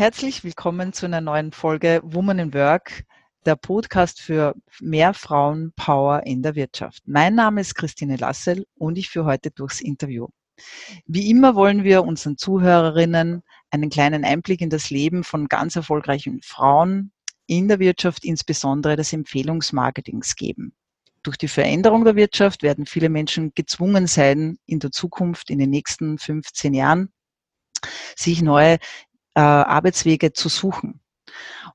Herzlich willkommen zu einer neuen Folge Woman in Work, der Podcast für mehr Frauenpower in der Wirtschaft. Mein Name ist Christine Lassel und ich führe heute durchs Interview. Wie immer wollen wir unseren Zuhörerinnen einen kleinen Einblick in das Leben von ganz erfolgreichen Frauen in der Wirtschaft, insbesondere des Empfehlungsmarketings geben. Durch die Veränderung der Wirtschaft werden viele Menschen gezwungen sein, in der Zukunft, in den nächsten 15 Jahren, sich neue äh, Arbeitswege zu suchen.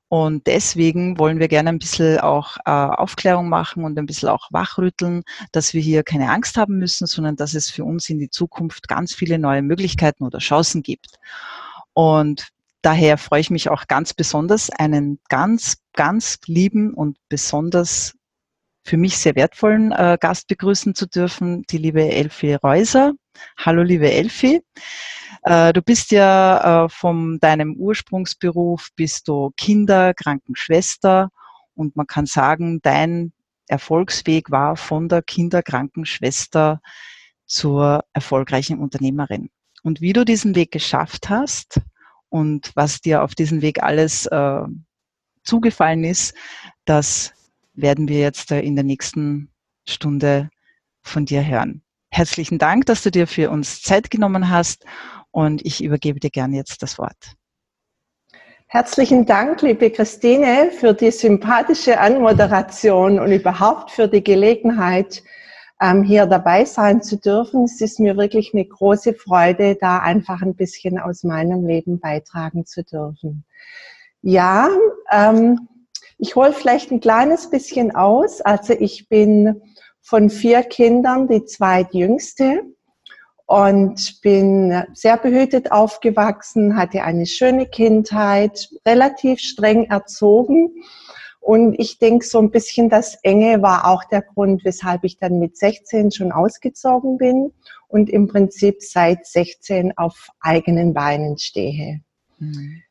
Und deswegen wollen wir gerne ein bisschen auch äh, Aufklärung machen und ein bisschen auch wachrütteln, dass wir hier keine Angst haben müssen, sondern dass es für uns in die Zukunft ganz viele neue Möglichkeiten oder Chancen gibt. Und daher freue ich mich auch ganz besonders, einen ganz, ganz lieben und besonders für mich sehr wertvollen äh, Gast begrüßen zu dürfen, die liebe Elfie Reuser. Hallo, liebe Elfie. Äh, du bist ja äh, von deinem Ursprungsberuf, bist du Kinderkrankenschwester und man kann sagen, dein Erfolgsweg war von der Kinderkrankenschwester zur erfolgreichen Unternehmerin. Und wie du diesen Weg geschafft hast und was dir auf diesem Weg alles äh, zugefallen ist, das werden wir jetzt äh, in der nächsten Stunde von dir hören. Herzlichen Dank, dass du dir für uns Zeit genommen hast und ich übergebe dir gerne jetzt das Wort. Herzlichen Dank, liebe Christine, für die sympathische Anmoderation und überhaupt für die Gelegenheit, ähm, hier dabei sein zu dürfen. Es ist mir wirklich eine große Freude, da einfach ein bisschen aus meinem Leben beitragen zu dürfen. Ja, ähm, ich hole vielleicht ein kleines bisschen aus. Also ich bin von vier Kindern die zweitjüngste und bin sehr behütet aufgewachsen, hatte eine schöne Kindheit, relativ streng erzogen. Und ich denke, so ein bisschen das Enge war auch der Grund, weshalb ich dann mit 16 schon ausgezogen bin und im Prinzip seit 16 auf eigenen Beinen stehe. Mhm.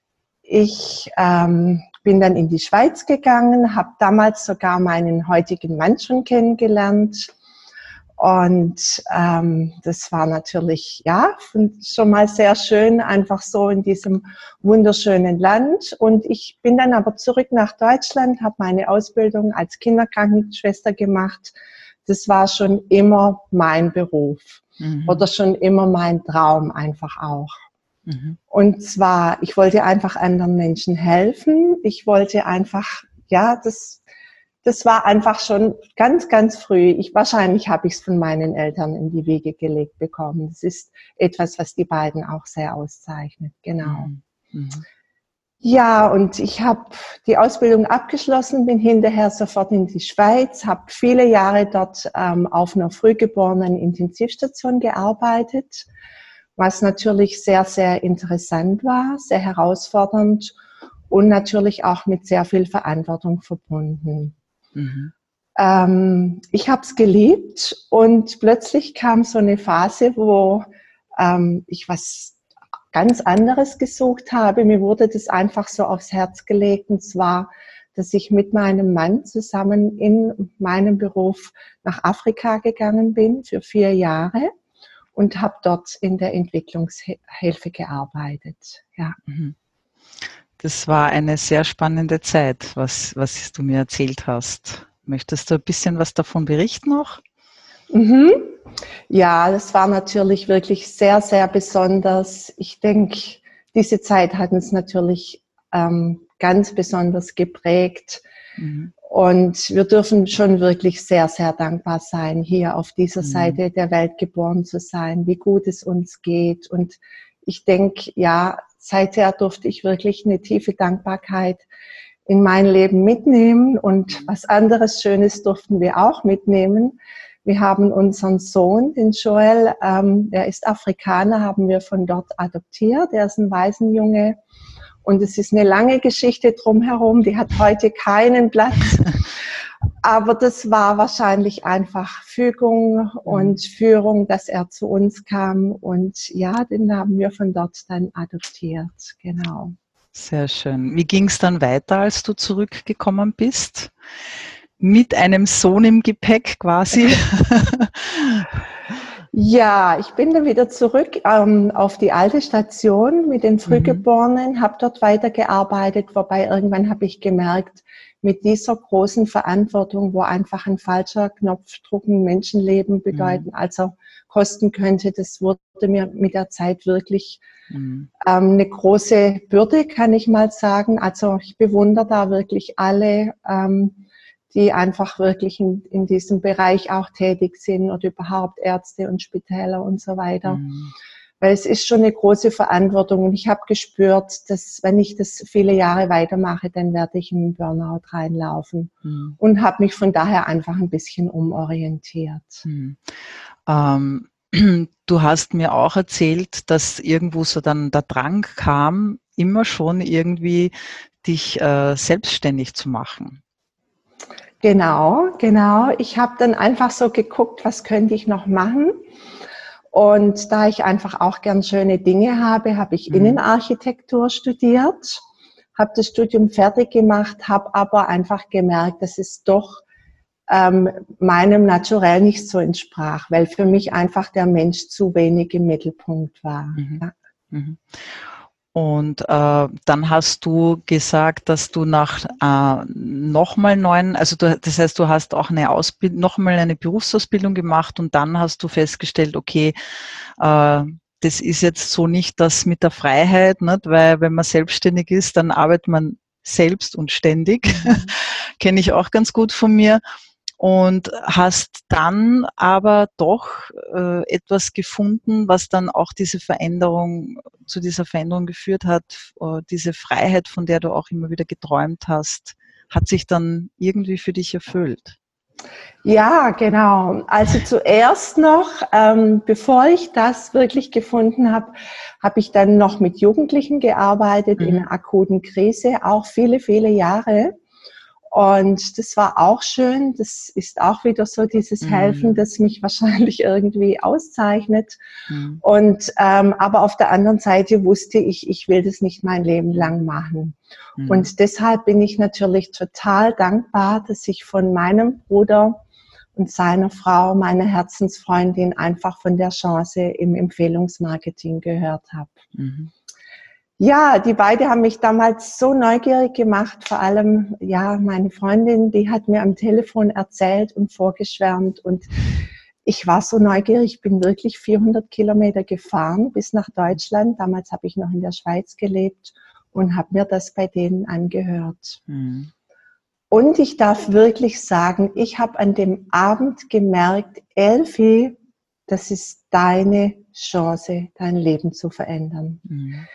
Ich ähm, bin dann in die Schweiz gegangen, habe damals sogar meinen heutigen Mann schon kennengelernt. Und ähm, das war natürlich ja schon mal sehr schön, einfach so in diesem wunderschönen Land. Und ich bin dann aber zurück nach Deutschland, habe meine Ausbildung als Kinderkrankenschwester gemacht. Das war schon immer mein Beruf mhm. oder schon immer mein Traum einfach auch. Mhm. Und zwar, ich wollte einfach anderen Menschen helfen. Ich wollte einfach, ja, das, das war einfach schon ganz, ganz früh. Ich, wahrscheinlich habe ich es von meinen Eltern in die Wege gelegt bekommen. Das ist etwas, was die beiden auch sehr auszeichnet. Genau. Mhm. mhm. Ja, und ich habe die Ausbildung abgeschlossen, bin hinterher sofort in die Schweiz, habe viele Jahre dort ähm, auf einer frühgeborenen Intensivstation gearbeitet was natürlich sehr, sehr interessant war, sehr herausfordernd und natürlich auch mit sehr viel Verantwortung verbunden. Mhm. Ähm, ich habe es geliebt und plötzlich kam so eine Phase, wo ähm, ich was ganz anderes gesucht habe. Mir wurde das einfach so aufs Herz gelegt und zwar, dass ich mit meinem Mann zusammen in meinem Beruf nach Afrika gegangen bin für vier Jahre und habe dort in der Entwicklungshilfe gearbeitet. Ja. Mhm. Das war eine sehr spannende Zeit, was, was du mir erzählt hast. Möchtest du ein bisschen was davon berichten noch? Mhm. Ja, das war natürlich wirklich sehr, sehr besonders. Ich denke, diese Zeit hat uns natürlich ähm, ganz besonders geprägt. Mhm. Und wir dürfen schon wirklich sehr, sehr dankbar sein, hier auf dieser mhm. Seite der Welt geboren zu sein, wie gut es uns geht. Und ich denke, ja, seither durfte ich wirklich eine tiefe Dankbarkeit in mein Leben mitnehmen. Und was anderes Schönes durften wir auch mitnehmen. Wir haben unseren Sohn, den Joel, ähm, der ist Afrikaner, haben wir von dort adoptiert. Er ist ein Waisenjunge. Und es ist eine lange Geschichte drumherum, die hat heute keinen Platz. Aber das war wahrscheinlich einfach Fügung und mhm. Führung, dass er zu uns kam. Und ja, den haben wir von dort dann adoptiert. Genau. Sehr schön. Wie ging es dann weiter, als du zurückgekommen bist? Mit einem Sohn im Gepäck quasi? Ja, ich bin dann wieder zurück ähm, auf die alte Station mit den Frühgeborenen, mhm. habe dort weitergearbeitet, wobei irgendwann habe ich gemerkt, mit dieser großen Verantwortung, wo einfach ein falscher Knopfdruck ein Menschenleben bedeuten, mhm. also kosten könnte, das wurde mir mit der Zeit wirklich mhm. ähm, eine große Bürde, kann ich mal sagen. Also ich bewundere da wirklich alle. Ähm, die einfach wirklich in, in diesem Bereich auch tätig sind oder überhaupt Ärzte und Spitäler und so weiter. Mhm. Weil es ist schon eine große Verantwortung und ich habe gespürt, dass wenn ich das viele Jahre weitermache, dann werde ich in Burnout reinlaufen mhm. und habe mich von daher einfach ein bisschen umorientiert. Mhm. Ähm, du hast mir auch erzählt, dass irgendwo so dann der Drang kam, immer schon irgendwie dich äh, selbstständig zu machen. Genau, genau. Ich habe dann einfach so geguckt, was könnte ich noch machen. Und da ich einfach auch gern schöne Dinge habe, habe ich mhm. Innenarchitektur studiert, habe das Studium fertig gemacht, habe aber einfach gemerkt, dass es doch ähm, meinem Naturell nicht so entsprach, weil für mich einfach der Mensch zu wenig im Mittelpunkt war. Mhm. Ja. Mhm. Und äh, dann hast du gesagt, dass du nach äh, nochmal neuen, also du, das heißt, du hast auch eine Ausbildung, nochmal eine Berufsausbildung gemacht und dann hast du festgestellt, okay, äh, das ist jetzt so nicht das mit der Freiheit, nicht? weil wenn man selbstständig ist, dann arbeitet man selbst und ständig. Mhm. Kenne ich auch ganz gut von mir und hast dann aber doch äh, etwas gefunden, was dann auch diese Veränderung, zu dieser Veränderung geführt hat, äh, diese Freiheit, von der du auch immer wieder geträumt hast, hat sich dann irgendwie für dich erfüllt. Ja, genau. Also zuerst noch, ähm, bevor ich das wirklich gefunden habe, habe ich dann noch mit Jugendlichen gearbeitet mhm. in einer akuten Krise, auch viele, viele Jahre. Und das war auch schön. Das ist auch wieder so dieses mhm. Helfen, das mich wahrscheinlich irgendwie auszeichnet. Mhm. Und ähm, aber auf der anderen Seite wusste ich, ich will das nicht mein Leben lang machen. Mhm. Und deshalb bin ich natürlich total dankbar, dass ich von meinem Bruder und seiner Frau, meiner Herzensfreundin, einfach von der Chance im Empfehlungsmarketing gehört habe. Ja, die beiden haben mich damals so neugierig gemacht. Vor allem, ja, meine Freundin, die hat mir am Telefon erzählt und vorgeschwärmt und ich war so neugierig. Ich bin wirklich 400 Kilometer gefahren bis nach Deutschland. Damals habe ich noch in der Schweiz gelebt und habe mir das bei denen angehört. Mhm. Und ich darf wirklich sagen, ich habe an dem Abend gemerkt, Elfi, das ist deine Chance, dein Leben zu verändern. Mhm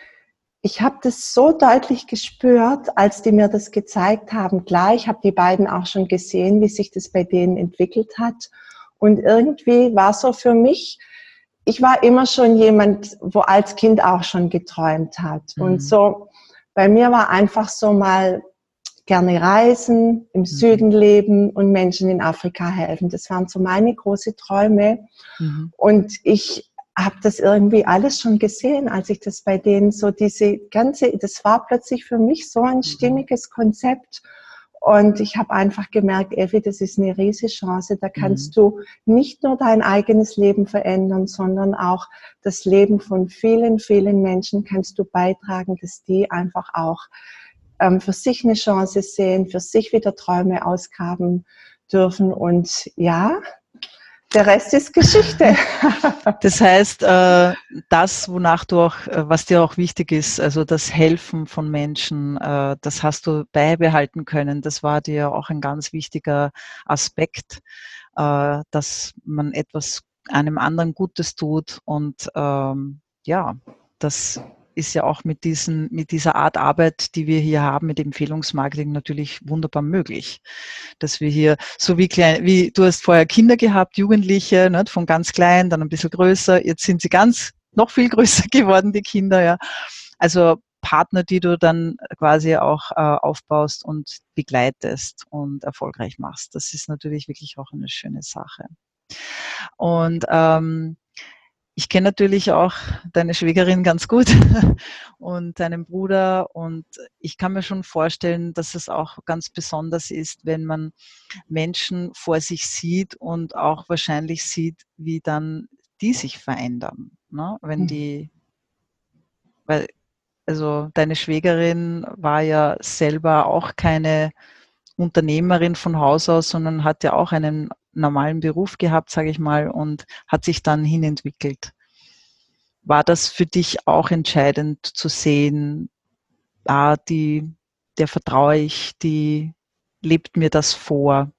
ich habe das so deutlich gespürt, als die mir das gezeigt haben. Klar, ich habe die beiden auch schon gesehen, wie sich das bei denen entwickelt hat. Und irgendwie war so für mich, ich war immer schon jemand, wo als Kind auch schon geträumt hat. Mhm. Und so, bei mir war einfach so mal gerne reisen, im mhm. Süden leben und Menschen in Afrika helfen. Das waren so meine große Träume. Mhm. Und ich habe das irgendwie alles schon gesehen, als ich das bei denen so diese ganze, das war plötzlich für mich so ein mhm. stimmiges Konzept. Und ich habe einfach gemerkt, Effi, das ist eine riesige Chance. Da kannst mhm. du nicht nur dein eigenes Leben verändern, sondern auch das Leben von vielen, vielen Menschen kannst du beitragen, dass die einfach auch ähm, für sich eine Chance sehen, für sich wieder Träume ausgraben dürfen. Und ja, der Rest ist Geschichte. Das heißt, äh, das, wonach du auch, äh, was dir auch wichtig ist, also das Helfen von Menschen, äh, das hast du beibehalten können. Das war dir auch ein ganz wichtiger Aspekt, dass man etwas einem anderen Gutes tut und ähm, ja, das ist ja auch mit, diesen, mit dieser Art Arbeit, die wir hier haben, mit Empfehlungsmarketing natürlich wunderbar möglich. Dass wir hier, so wie klein, wie du hast vorher Kinder gehabt, Jugendliche, nicht, von ganz klein, dann ein bisschen größer, jetzt sind sie ganz noch viel größer geworden, die Kinder, ja. Also Partner, die du dann quasi auch äh, aufbaust und begleitest und erfolgreich machst. Das ist natürlich wirklich auch eine schöne Sache. Und ähm, ich kenne natürlich auch deine Schwägerin ganz gut und deinen Bruder und ich kann mir schon vorstellen, dass es auch ganz besonders ist, wenn man Menschen vor sich sieht und auch wahrscheinlich sieht, wie dann die sich verändern. Ne? Wenn mhm. die, weil, also deine Schwägerin war ja selber auch keine Unternehmerin von Haus aus, sondern hat ja auch einen normalen Beruf gehabt, sage ich mal, und hat sich dann hinentwickelt. War das für dich auch entscheidend zu sehen, ah, die, der vertraue ich, die lebt mir das vor?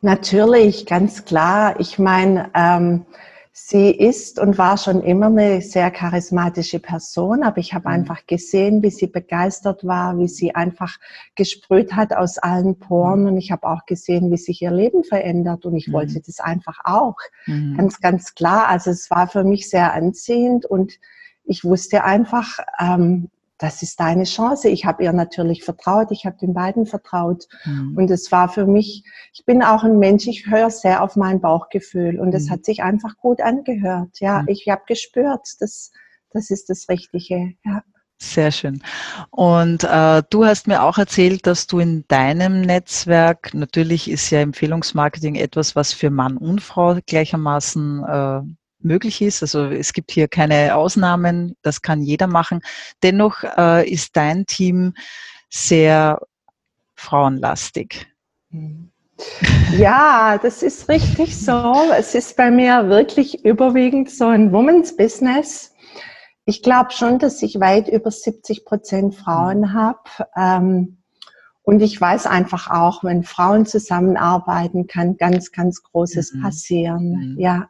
Natürlich, ganz klar. Ich meine, ähm, Sie ist und war schon immer eine sehr charismatische Person, aber ich habe mhm. einfach gesehen, wie sie begeistert war, wie sie einfach gesprüht hat aus allen Poren mhm. und ich habe auch gesehen, wie sich ihr Leben verändert und ich mhm. wollte das einfach auch. Mhm. Ganz, ganz klar. Also es war für mich sehr anziehend und ich wusste einfach, ähm, das ist deine Chance. Ich habe ihr natürlich vertraut, ich habe den beiden vertraut. Mhm. Und es war für mich, ich bin auch ein Mensch, ich höre sehr auf mein Bauchgefühl und es mhm. hat sich einfach gut angehört. Ja, mhm. ich habe gespürt, das, das ist das Richtige. Ja. Sehr schön. Und äh, du hast mir auch erzählt, dass du in deinem Netzwerk, natürlich ist ja Empfehlungsmarketing etwas, was für Mann und Frau gleichermaßen äh, möglich ist. Also es gibt hier keine Ausnahmen, das kann jeder machen. Dennoch äh, ist dein Team sehr frauenlastig. Ja, das ist richtig so. Es ist bei mir wirklich überwiegend so ein Woman's Business. Ich glaube schon, dass ich weit über 70 Prozent Frauen mhm. habe. Ähm, und ich weiß einfach auch, wenn Frauen zusammenarbeiten, kann ganz, ganz Großes mhm. passieren. Mhm. Ja,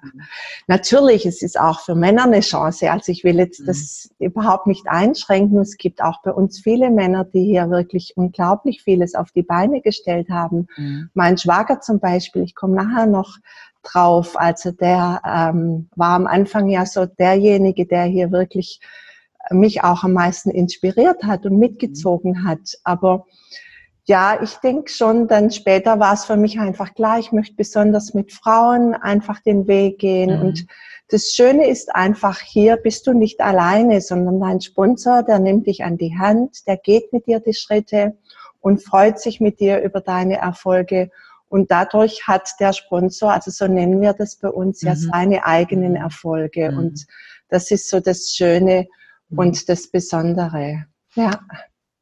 natürlich, es ist auch für Männer eine Chance. Also ich will jetzt mhm. das überhaupt nicht einschränken. Es gibt auch bei uns viele Männer, die hier wirklich unglaublich vieles auf die Beine gestellt haben. Mhm. Mein Schwager zum Beispiel, ich komme nachher noch drauf. Also der ähm, war am Anfang ja so derjenige, der hier wirklich mich auch am meisten inspiriert hat und mitgezogen hat. Aber ja, ich denke schon, dann später war es für mich einfach klar, ich möchte besonders mit Frauen einfach den Weg gehen. Mhm. Und das Schöne ist einfach, hier bist du nicht alleine, sondern dein Sponsor, der nimmt dich an die Hand, der geht mit dir die Schritte und freut sich mit dir über deine Erfolge. Und dadurch hat der Sponsor, also so nennen wir das bei uns, mhm. ja seine eigenen Erfolge. Mhm. Und das ist so das Schöne mhm. und das Besondere. Ja.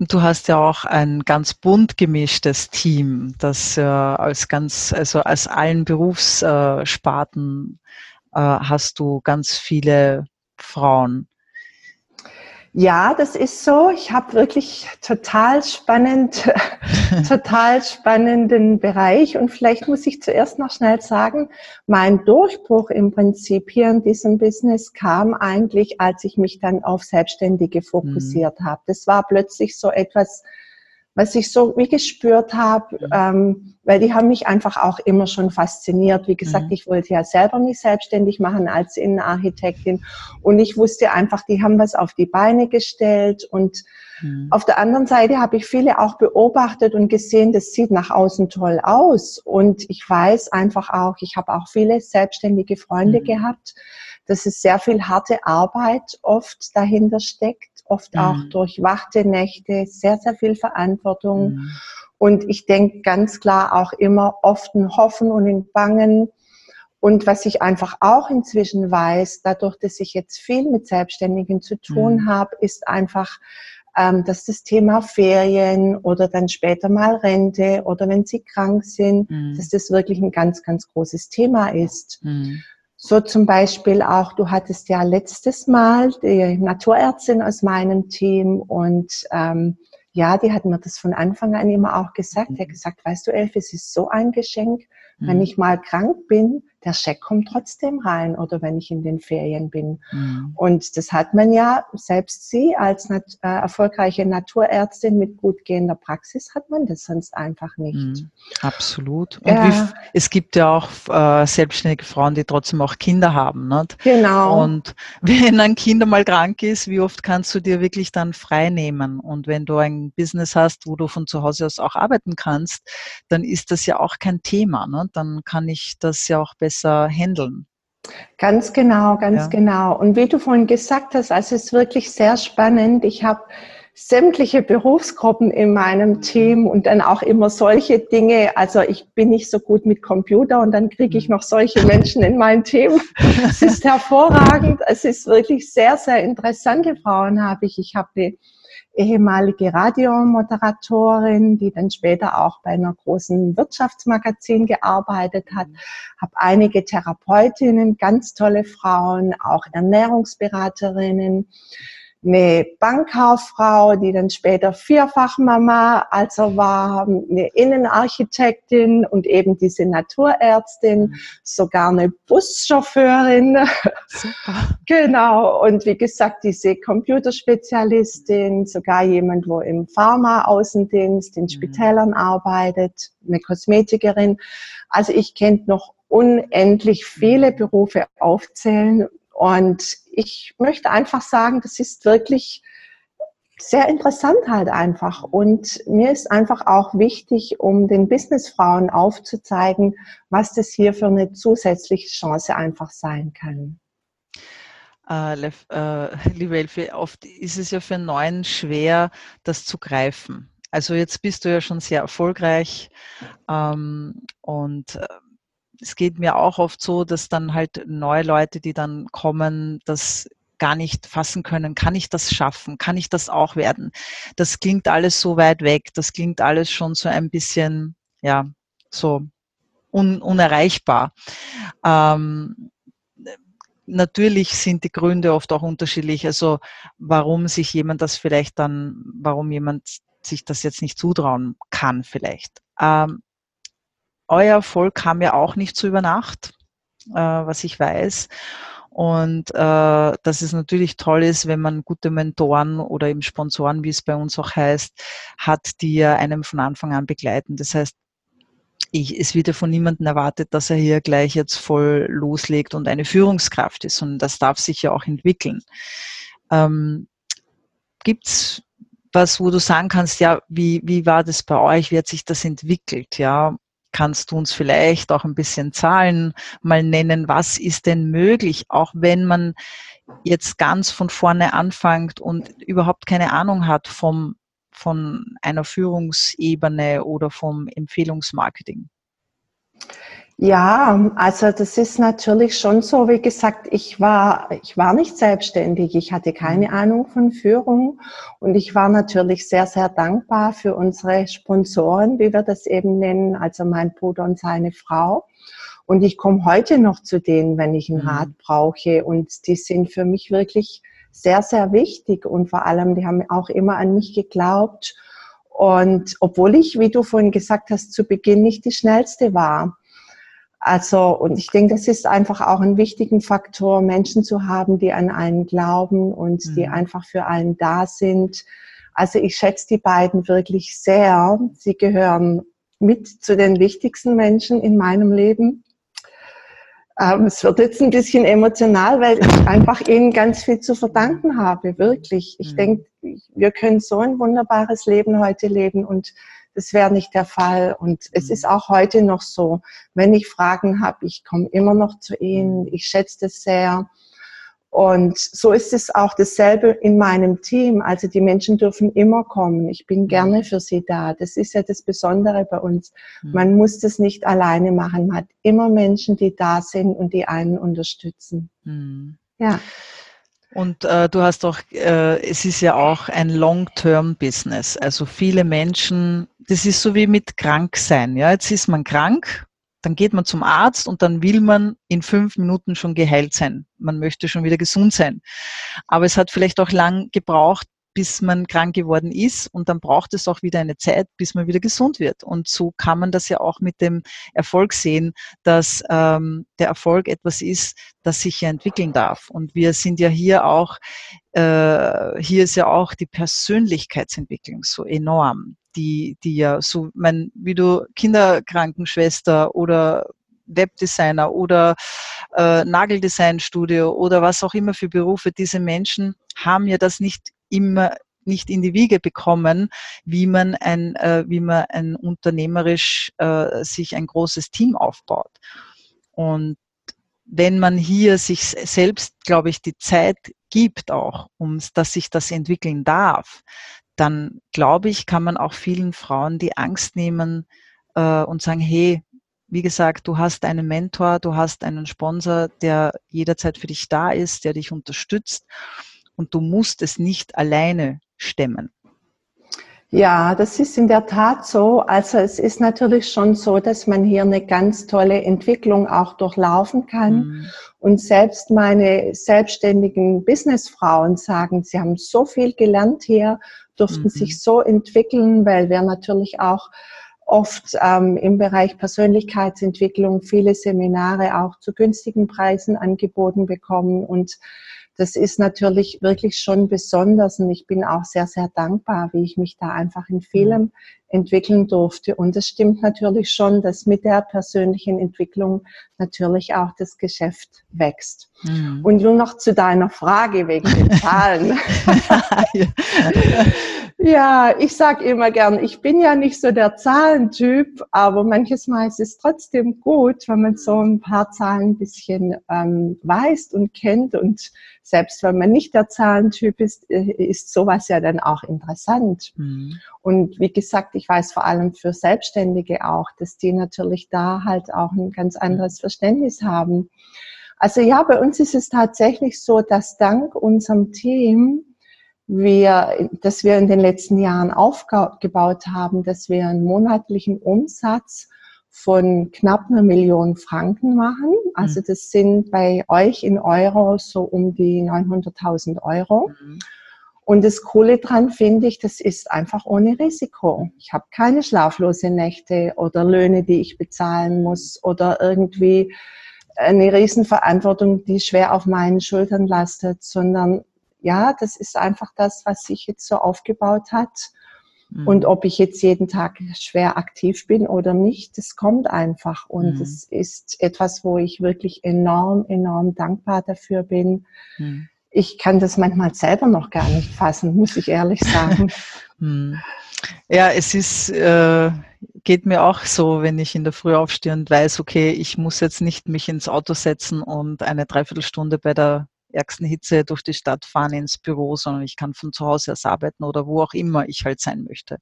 Du hast ja auch ein ganz bunt gemischtes Team, das äh, als ganz, also als allen Berufssparten äh, hast du ganz viele Frauen. Ja, das ist so. Ich habe wirklich total spannend, total spannenden Bereich. Und vielleicht muss ich zuerst noch schnell sagen, mein Durchbruch im Prinzip hier in diesem Business kam eigentlich, als ich mich dann auf Selbstständige fokussiert mhm. habe. Das war plötzlich so etwas, was ich so wie gespürt habe, ähm, weil die haben mich einfach auch immer schon fasziniert. Wie gesagt, mhm. ich wollte ja selber mich selbstständig machen als Innenarchitektin und ich wusste einfach, die haben was auf die Beine gestellt und mhm. auf der anderen Seite habe ich viele auch beobachtet und gesehen, das sieht nach außen toll aus und ich weiß einfach auch, ich habe auch viele selbstständige Freunde mhm. gehabt, dass es sehr viel harte Arbeit oft dahinter steckt oft mhm. auch durchwachte Nächte, sehr, sehr viel Verantwortung. Mhm. Und ich denke ganz klar auch immer oft ein Hoffen und ein Bangen. Und was ich einfach auch inzwischen weiß, dadurch, dass ich jetzt viel mit Selbstständigen zu tun mhm. habe, ist einfach, ähm, dass das Thema Ferien oder dann später mal Rente oder wenn sie krank sind, mhm. dass das wirklich ein ganz, ganz großes Thema ist. Mhm. So zum Beispiel auch, du hattest ja letztes Mal die Naturärztin aus meinem Team und ähm, ja, die hat mir das von Anfang an immer auch gesagt. Die hat mhm. gesagt, weißt du, Elf, es ist so ein Geschenk, wenn mhm. ich mal krank bin, der Scheck kommt trotzdem rein oder wenn ich in den Ferien bin. Mhm. Und das hat man ja, selbst Sie als nat äh, erfolgreiche Naturärztin mit gut gehender Praxis hat man das sonst einfach nicht. Mhm. Absolut. Und ja. es gibt ja auch äh, selbstständige Frauen, die trotzdem auch Kinder haben. Nicht? Genau. Und wenn ein Kind mal krank ist, wie oft kannst du dir wirklich dann frei nehmen? Und wenn du ein Business hast, wo du von zu Hause aus auch arbeiten kannst, dann ist das ja auch kein Thema. Ne? Dann kann ich das ja auch besser besser handeln. Ganz genau, ganz ja. genau. Und wie du vorhin gesagt hast, also es ist wirklich sehr spannend. Ich habe sämtliche Berufsgruppen in meinem Team und dann auch immer solche Dinge. Also ich bin nicht so gut mit Computer und dann kriege ich noch solche Menschen in mein Team. Es ist hervorragend. Es ist wirklich sehr, sehr interessante Frauen habe ich. Ich habe eine ehemalige Radiomoderatorin, die dann später auch bei einer großen Wirtschaftsmagazin gearbeitet hat, habe einige Therapeutinnen, ganz tolle Frauen, auch Ernährungsberaterinnen, eine Bankkauffrau, die dann später Vierfachmama also war, eine Innenarchitektin und eben diese Naturärztin, sogar eine Buschauffeurin. Super. genau. Und wie gesagt, diese Computerspezialistin, sogar jemand, wo im Pharma-Außendienst in mhm. Spitälern arbeitet, eine Kosmetikerin. Also ich kenne noch unendlich viele mhm. Berufe aufzählen und ich möchte einfach sagen, das ist wirklich sehr interessant halt einfach. Und mir ist einfach auch wichtig, um den Businessfrauen aufzuzeigen, was das hier für eine zusätzliche Chance einfach sein kann. Äh, äh, liebe Elfie, oft ist es ja für Neuen schwer, das zu greifen. Also jetzt bist du ja schon sehr erfolgreich ähm, und äh, es geht mir auch oft so, dass dann halt neue Leute, die dann kommen, das gar nicht fassen können. Kann ich das schaffen? Kann ich das auch werden? Das klingt alles so weit weg. Das klingt alles schon so ein bisschen, ja, so un unerreichbar. Ähm, natürlich sind die Gründe oft auch unterschiedlich. Also warum sich jemand das vielleicht dann, warum jemand sich das jetzt nicht zutrauen kann vielleicht. Ähm, euer Erfolg kam ja auch nicht so über Nacht, äh, was ich weiß. Und äh, dass es natürlich toll ist, wenn man gute Mentoren oder eben Sponsoren, wie es bei uns auch heißt, hat, die ja einem von Anfang an begleiten. Das heißt, ich, es wird ja von niemandem erwartet, dass er hier gleich jetzt voll loslegt und eine Führungskraft ist, sondern das darf sich ja auch entwickeln. Ähm, Gibt was, wo du sagen kannst, ja, wie, wie war das bei euch? Wie hat sich das entwickelt? Ja, Kannst du uns vielleicht auch ein bisschen Zahlen mal nennen? Was ist denn möglich, auch wenn man jetzt ganz von vorne anfängt und überhaupt keine Ahnung hat vom, von einer Führungsebene oder vom Empfehlungsmarketing? Ja, also das ist natürlich schon so. Wie gesagt, ich war, ich war nicht selbstständig. Ich hatte keine mhm. Ahnung von Führung und ich war natürlich sehr, sehr dankbar für unsere Sponsoren, wie wir das eben nennen, also mein Bruder und seine Frau. Und ich komme heute noch zu denen, wenn ich einen mhm. Rat brauche. Und die sind für mich wirklich sehr, sehr wichtig. Und vor allem, die haben auch immer an mich geglaubt. Und obwohl ich, wie du vorhin gesagt hast, zu Beginn nicht die schnellste war, also, und ich denke, das ist einfach auch ein wichtiger Faktor, Menschen zu haben, die an einen glauben und mhm. die einfach für einen da sind. Also ich schätze die beiden wirklich sehr. Sie gehören mit zu den wichtigsten Menschen in meinem Leben. Ähm, es wird jetzt ein bisschen emotional, weil ich einfach ihnen ganz viel zu verdanken habe, wirklich. Ich mhm. denke, wir können so ein wunderbares Leben heute leben und das wäre nicht der Fall. Und es mhm. ist auch heute noch so, wenn ich Fragen habe, ich komme immer noch zu Ihnen, ich schätze das sehr. Und so ist es auch dasselbe in meinem Team. Also die Menschen dürfen immer kommen. Ich bin gerne mhm. für sie da. Das ist ja das Besondere bei uns. Mhm. Man muss das nicht alleine machen. Man hat immer Menschen, die da sind und die einen unterstützen. Mhm. Ja. Und äh, du hast auch, äh, es ist ja auch ein Long-Term-Business. Also viele Menschen, das ist so wie mit Kranksein. Ja, jetzt ist man krank, dann geht man zum Arzt und dann will man in fünf Minuten schon geheilt sein. Man möchte schon wieder gesund sein. Aber es hat vielleicht auch lang gebraucht, bis man krank geworden ist und dann braucht es auch wieder eine Zeit, bis man wieder gesund wird. Und so kann man das ja auch mit dem Erfolg sehen, dass ähm, der Erfolg etwas ist, das sich ja entwickeln darf. Und wir sind ja hier auch, äh, hier ist ja auch die Persönlichkeitsentwicklung so enorm, die, die ja so, mein, wie du Kinderkrankenschwester oder Webdesigner oder äh, Nageldesignstudio oder was auch immer für Berufe, diese Menschen haben ja das nicht immer nicht in die Wiege bekommen, wie man ein, äh, wie man ein unternehmerisch äh, sich ein großes Team aufbaut. Und wenn man hier sich selbst, glaube ich, die Zeit gibt auch, um dass sich das entwickeln darf, dann glaube ich, kann man auch vielen Frauen die Angst nehmen äh, und sagen, hey, wie gesagt, du hast einen Mentor, du hast einen Sponsor, der jederzeit für dich da ist, der dich unterstützt und du musst es nicht alleine stemmen. Ja, das ist in der Tat so. Also es ist natürlich schon so, dass man hier eine ganz tolle Entwicklung auch durchlaufen kann. Mhm. Und selbst meine selbstständigen Businessfrauen sagen, sie haben so viel gelernt hier, durften mhm. sich so entwickeln, weil wir natürlich auch oft ähm, im Bereich Persönlichkeitsentwicklung viele Seminare auch zu günstigen Preisen angeboten bekommen und das ist natürlich wirklich schon besonders und ich bin auch sehr, sehr dankbar, wie ich mich da einfach in vielem entwickeln durfte. Und es stimmt natürlich schon, dass mit der persönlichen Entwicklung natürlich auch das Geschäft wächst. Mhm. Und nur noch zu deiner Frage wegen den Zahlen. Ja, ich sage immer gern, ich bin ja nicht so der Zahlentyp, aber manches Mal ist es trotzdem gut, wenn man so ein paar Zahlen ein bisschen ähm, weiß und kennt. Und selbst wenn man nicht der Zahlentyp ist, äh, ist sowas ja dann auch interessant. Mhm. Und wie gesagt, ich weiß vor allem für Selbstständige auch, dass die natürlich da halt auch ein ganz anderes Verständnis haben. Also ja, bei uns ist es tatsächlich so, dass dank unserem Team wir, dass wir in den letzten Jahren aufgebaut haben, dass wir einen monatlichen Umsatz von knapp einer Million Franken machen. Also mhm. das sind bei euch in Euro so um die 900.000 Euro. Mhm. Und das Coole dran finde ich, das ist einfach ohne Risiko. Ich habe keine schlaflose Nächte oder Löhne, die ich bezahlen muss oder irgendwie eine Riesenverantwortung, die schwer auf meinen Schultern lastet, sondern ja, das ist einfach das, was sich jetzt so aufgebaut hat. Mhm. Und ob ich jetzt jeden Tag schwer aktiv bin oder nicht, das kommt einfach. Und mhm. es ist etwas, wo ich wirklich enorm, enorm dankbar dafür bin. Mhm. Ich kann das manchmal selber noch gar nicht fassen, muss ich ehrlich sagen. Mhm. Ja, es ist, äh, geht mir auch so, wenn ich in der Früh aufstehe und weiß, okay, ich muss jetzt nicht mich ins Auto setzen und eine Dreiviertelstunde bei der ärgsten Hitze durch die Stadt fahren ins Büro, sondern ich kann von zu Hause aus arbeiten oder wo auch immer ich halt sein möchte.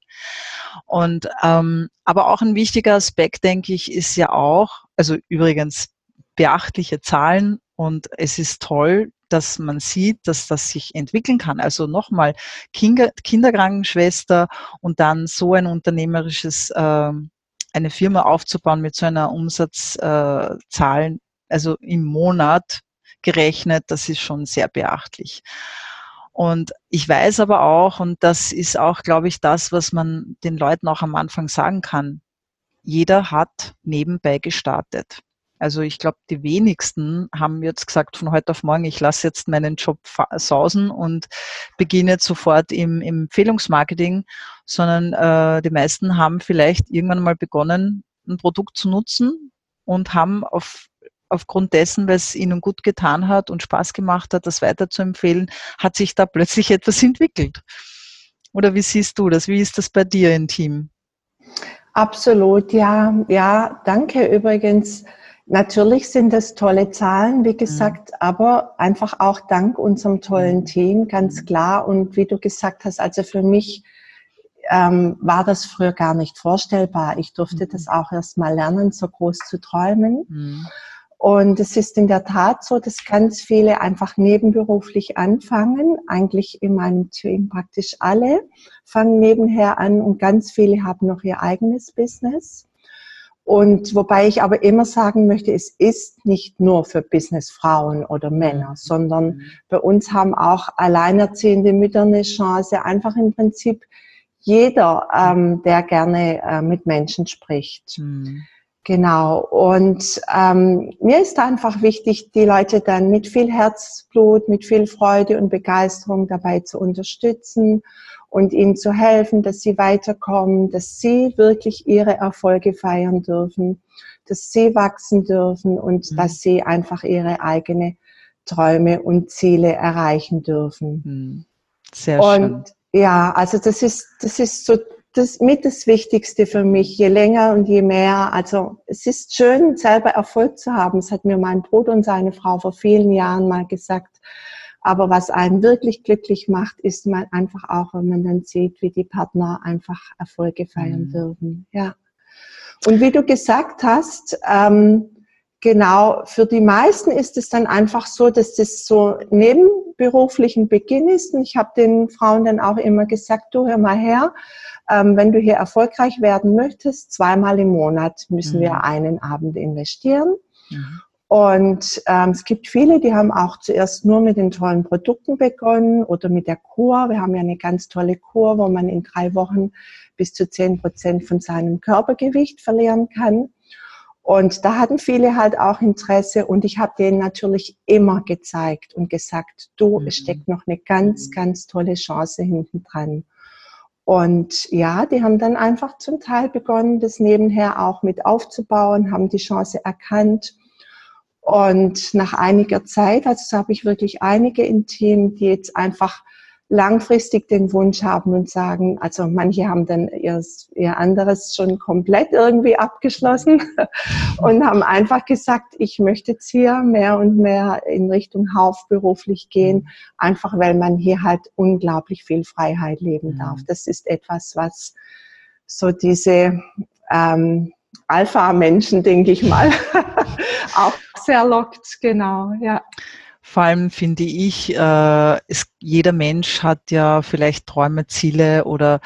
Und ähm, aber auch ein wichtiger Aspekt, denke ich, ist ja auch, also übrigens beachtliche Zahlen und es ist toll, dass man sieht, dass das sich entwickeln kann. Also nochmal Kinder, Kinderkrankenschwester und dann so ein unternehmerisches äh, eine Firma aufzubauen mit so einer Umsatzzahl, äh, also im Monat gerechnet, das ist schon sehr beachtlich. Und ich weiß aber auch, und das ist auch, glaube ich, das, was man den Leuten auch am Anfang sagen kann, jeder hat nebenbei gestartet. Also ich glaube, die wenigsten haben jetzt gesagt von heute auf morgen, ich lasse jetzt meinen Job sausen und beginne jetzt sofort im, im Empfehlungsmarketing, sondern äh, die meisten haben vielleicht irgendwann mal begonnen, ein Produkt zu nutzen und haben auf aufgrund dessen, weil es ihnen gut getan hat und Spaß gemacht hat, das weiterzuempfehlen, hat sich da plötzlich etwas entwickelt. Oder wie siehst du das? Wie ist das bei dir im Team? Absolut, ja, ja, danke übrigens. Natürlich sind das tolle Zahlen, wie gesagt, mhm. aber einfach auch dank unserem tollen mhm. Team, ganz mhm. klar. Und wie du gesagt hast, also für mich ähm, war das früher gar nicht vorstellbar. Ich durfte mhm. das auch erst mal lernen, so groß zu träumen. Mhm. Und es ist in der Tat so, dass ganz viele einfach nebenberuflich anfangen. Eigentlich in meinem Team praktisch alle fangen nebenher an und ganz viele haben noch ihr eigenes Business. Und wobei ich aber immer sagen möchte, es ist nicht nur für Businessfrauen oder Männer, sondern bei uns haben auch alleinerziehende Mütter eine Chance, einfach im Prinzip jeder, ähm, der gerne äh, mit Menschen spricht. Mhm. Genau. Und ähm, mir ist einfach wichtig, die Leute dann mit viel Herzblut, mit viel Freude und Begeisterung dabei zu unterstützen und ihnen zu helfen, dass sie weiterkommen, dass sie wirklich ihre Erfolge feiern dürfen, dass sie wachsen dürfen und mhm. dass sie einfach ihre eigene Träume und Ziele erreichen dürfen. Mhm. Sehr und schön. Ja, also das ist, das ist so das mit das Wichtigste für mich, je länger und je mehr. Also es ist schön, selber Erfolg zu haben. Das hat mir mein Bruder und seine Frau vor vielen Jahren mal gesagt. Aber was einen wirklich glücklich macht, ist man einfach auch, wenn man dann sieht, wie die Partner einfach Erfolge feiern mhm. dürfen. Ja. Und wie du gesagt hast, ähm, genau, für die meisten ist es dann einfach so, dass das so neben beruflichen Beginn ist. Und ich habe den Frauen dann auch immer gesagt, du hör mal her, ähm, wenn du hier erfolgreich werden möchtest, zweimal im Monat müssen mhm. wir einen Abend investieren. Mhm. Und ähm, es gibt viele, die haben auch zuerst nur mit den tollen Produkten begonnen oder mit der Kur. Wir haben ja eine ganz tolle Kur, wo man in drei Wochen bis zu zehn Prozent von seinem Körpergewicht verlieren kann. Und da hatten viele halt auch Interesse und ich habe denen natürlich immer gezeigt und gesagt, du, mhm. es steckt noch eine ganz, mhm. ganz tolle Chance hinten dran. Und ja, die haben dann einfach zum Teil begonnen, das nebenher auch mit aufzubauen, haben die Chance erkannt. Und nach einiger Zeit, also so habe ich wirklich einige im Team, die jetzt einfach langfristig den Wunsch haben und sagen, also manche haben dann ihr, ihr anderes schon komplett irgendwie abgeschlossen und haben einfach gesagt, ich möchte jetzt hier mehr und mehr in Richtung hauptberuflich gehen, einfach weil man hier halt unglaublich viel Freiheit leben mhm. darf. Das ist etwas, was so diese ähm, Alpha-Menschen, denke ich mal, auch sehr lockt, genau, ja. Vor allem finde ich, äh, es, jeder Mensch hat ja vielleicht Träume, Ziele oder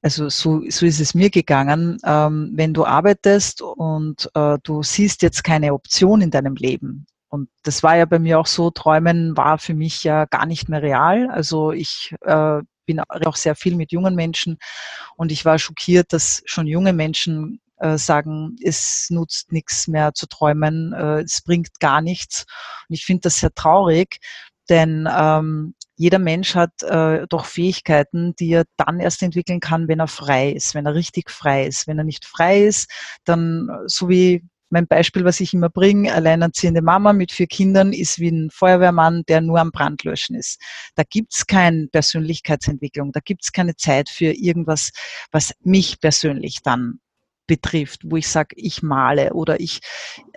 also so, so ist es mir gegangen. Ähm, wenn du arbeitest und äh, du siehst jetzt keine Option in deinem Leben, und das war ja bei mir auch so, Träumen war für mich ja gar nicht mehr real. Also ich äh, bin auch sehr viel mit jungen Menschen und ich war schockiert, dass schon junge Menschen äh, sagen, es nutzt nichts mehr zu träumen, äh, es bringt gar nichts. Und ich finde das sehr traurig, denn ähm, jeder Mensch hat äh, doch Fähigkeiten, die er dann erst entwickeln kann, wenn er frei ist, wenn er richtig frei ist. Wenn er nicht frei ist, dann so wie mein Beispiel, was ich immer bringe, alleinerziehende Mama mit vier Kindern ist wie ein Feuerwehrmann, der nur am Brand löschen ist. Da gibt's keine Persönlichkeitsentwicklung, da gibt's keine Zeit für irgendwas, was mich persönlich dann betrifft, wo ich sage, ich male oder ich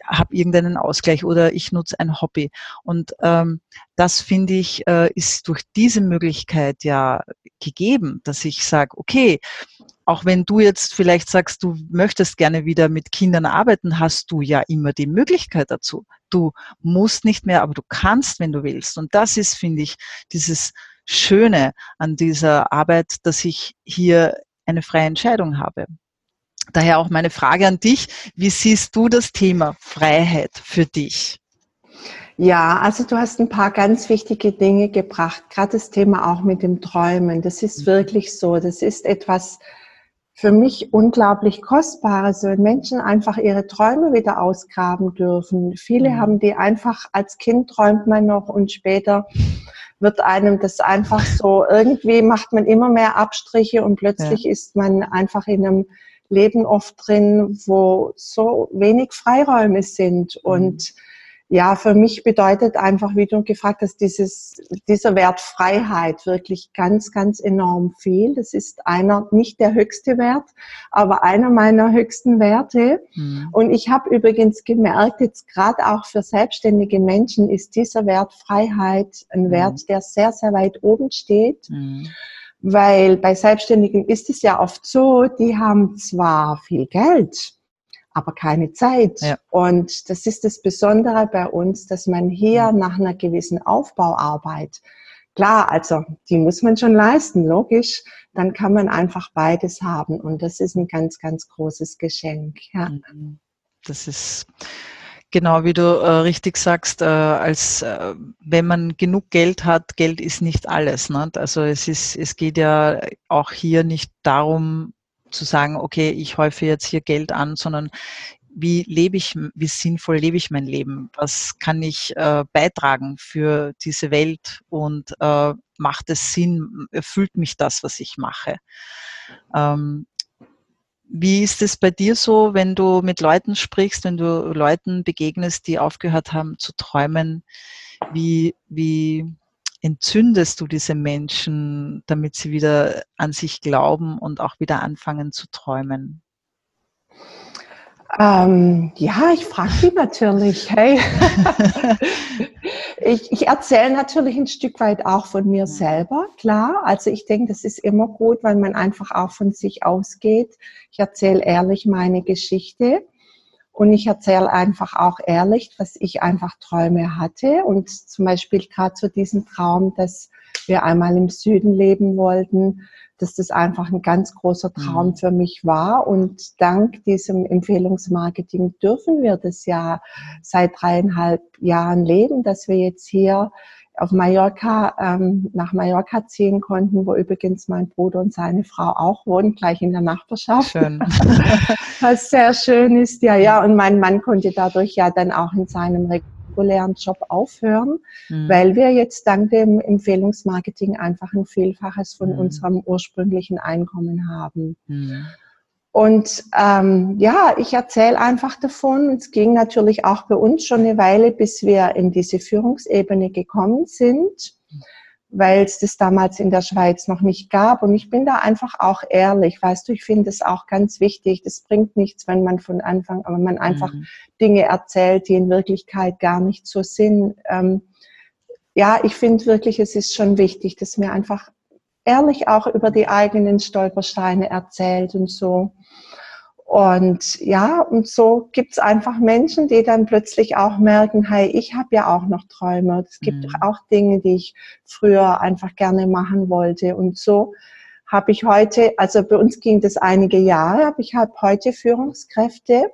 habe irgendeinen Ausgleich oder ich nutze ein Hobby. Und ähm, das finde ich, äh, ist durch diese Möglichkeit ja gegeben, dass ich sage, okay, auch wenn du jetzt vielleicht sagst, du möchtest gerne wieder mit Kindern arbeiten, hast du ja immer die Möglichkeit dazu. Du musst nicht mehr, aber du kannst, wenn du willst. Und das ist, finde ich, dieses Schöne an dieser Arbeit, dass ich hier eine freie Entscheidung habe. Daher auch meine Frage an dich. Wie siehst du das Thema Freiheit für dich? Ja, also du hast ein paar ganz wichtige Dinge gebracht, gerade das Thema auch mit dem Träumen. Das ist mhm. wirklich so. Das ist etwas für mich unglaublich Kostbares, wenn Menschen einfach ihre Träume wieder ausgraben dürfen. Viele mhm. haben die einfach, als Kind träumt man noch und später wird einem das einfach so, irgendwie macht man immer mehr Abstriche und plötzlich ja. ist man einfach in einem Leben oft drin, wo so wenig Freiräume sind. Mhm. Und ja, für mich bedeutet einfach, wie du gefragt hast, dieses, dieser Wert Freiheit wirklich ganz, ganz enorm viel. Das ist einer, nicht der höchste Wert, aber einer meiner höchsten Werte. Mhm. Und ich habe übrigens gemerkt, jetzt gerade auch für selbstständige Menschen ist dieser Wert Freiheit ein mhm. Wert, der sehr, sehr weit oben steht. Mhm. Weil bei Selbstständigen ist es ja oft so, die haben zwar viel Geld, aber keine Zeit. Ja. Und das ist das Besondere bei uns, dass man hier mhm. nach einer gewissen Aufbauarbeit, klar, also die muss man schon leisten, logisch, dann kann man einfach beides haben. Und das ist ein ganz, ganz großes Geschenk. Ja. Mhm. Das ist Genau, wie du äh, richtig sagst, äh, als äh, wenn man genug Geld hat, Geld ist nicht alles. Ne? Also es ist, es geht ja auch hier nicht darum zu sagen, okay, ich häufe jetzt hier Geld an, sondern wie lebe ich, wie sinnvoll lebe ich mein Leben? Was kann ich äh, beitragen für diese Welt und äh, macht es Sinn? Erfüllt mich das, was ich mache? Ähm, wie ist es bei dir so, wenn du mit Leuten sprichst, wenn du Leuten begegnest, die aufgehört haben zu träumen? Wie, wie entzündest du diese Menschen, damit sie wieder an sich glauben und auch wieder anfangen zu träumen? Ähm, ja, ich frage sie natürlich, hey, ich, ich erzähle natürlich ein Stück weit auch von mir selber, klar. Also ich denke, das ist immer gut, weil man einfach auch von sich ausgeht. Ich erzähle ehrlich meine Geschichte. Und ich erzähle einfach auch ehrlich, dass ich einfach Träume hatte. Und zum Beispiel gerade zu diesem Traum, dass wir einmal im Süden leben wollten, dass das einfach ein ganz großer Traum mhm. für mich war. Und dank diesem Empfehlungsmarketing dürfen wir das ja seit dreieinhalb Jahren leben, dass wir jetzt hier auf Mallorca, ähm, nach Mallorca ziehen konnten, wo übrigens mein Bruder und seine Frau auch wohnen, gleich in der Nachbarschaft. Schön. Was sehr schön ist, ja, ja. Und mein Mann konnte dadurch ja dann auch in seinem regulären Job aufhören, mhm. weil wir jetzt dank dem Empfehlungsmarketing einfach ein Vielfaches von mhm. unserem ursprünglichen Einkommen haben. Mhm. Und ähm, ja, ich erzähle einfach davon. Es ging natürlich auch bei uns schon eine Weile, bis wir in diese Führungsebene gekommen sind weil es das damals in der Schweiz noch nicht gab. Und ich bin da einfach auch ehrlich, weißt du, ich finde es auch ganz wichtig. Das bringt nichts, wenn man von Anfang, aber man einfach mhm. Dinge erzählt, die in Wirklichkeit gar nicht so sind. Ähm, ja, ich finde wirklich, es ist schon wichtig, dass mir einfach ehrlich auch über die eigenen Stolpersteine erzählt und so. Und ja, und so gibt's einfach Menschen, die dann plötzlich auch merken, hey, ich habe ja auch noch Träume. Es gibt mhm. auch Dinge, die ich früher einfach gerne machen wollte. Und so habe ich heute, also bei uns ging das einige Jahre, aber ich habe heute Führungskräfte,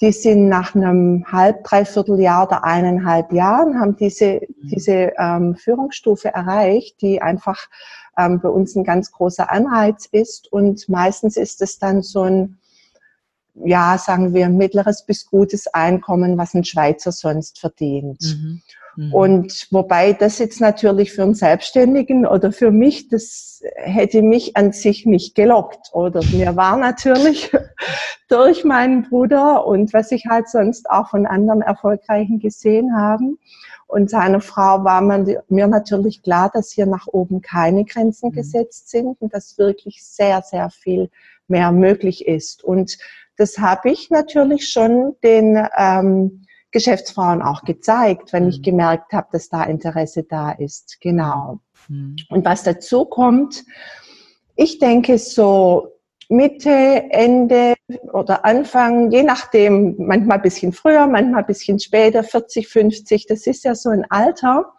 die sind nach einem halb, dreiviertel Jahr oder eineinhalb Jahren, haben diese, mhm. diese ähm, Führungsstufe erreicht, die einfach ähm, bei uns ein ganz großer Anreiz ist. Und meistens ist es dann so ein ja, sagen wir, mittleres bis gutes Einkommen, was ein Schweizer sonst verdient. Mhm. Mhm. Und wobei das jetzt natürlich für einen Selbstständigen oder für mich, das hätte mich an sich nicht gelockt. Oder mir war natürlich durch meinen Bruder und was ich halt sonst auch von anderen Erfolgreichen gesehen haben und seiner Frau war man, mir natürlich klar, dass hier nach oben keine Grenzen mhm. gesetzt sind und dass wirklich sehr, sehr viel mehr möglich ist. Und das habe ich natürlich schon den ähm, Geschäftsfrauen auch gezeigt, wenn ich mhm. gemerkt habe, dass da Interesse da ist. Genau. Mhm. Und was dazu kommt, ich denke so Mitte, Ende oder Anfang, je nachdem, manchmal ein bisschen früher, manchmal ein bisschen später, 40, 50, das ist ja so ein Alter,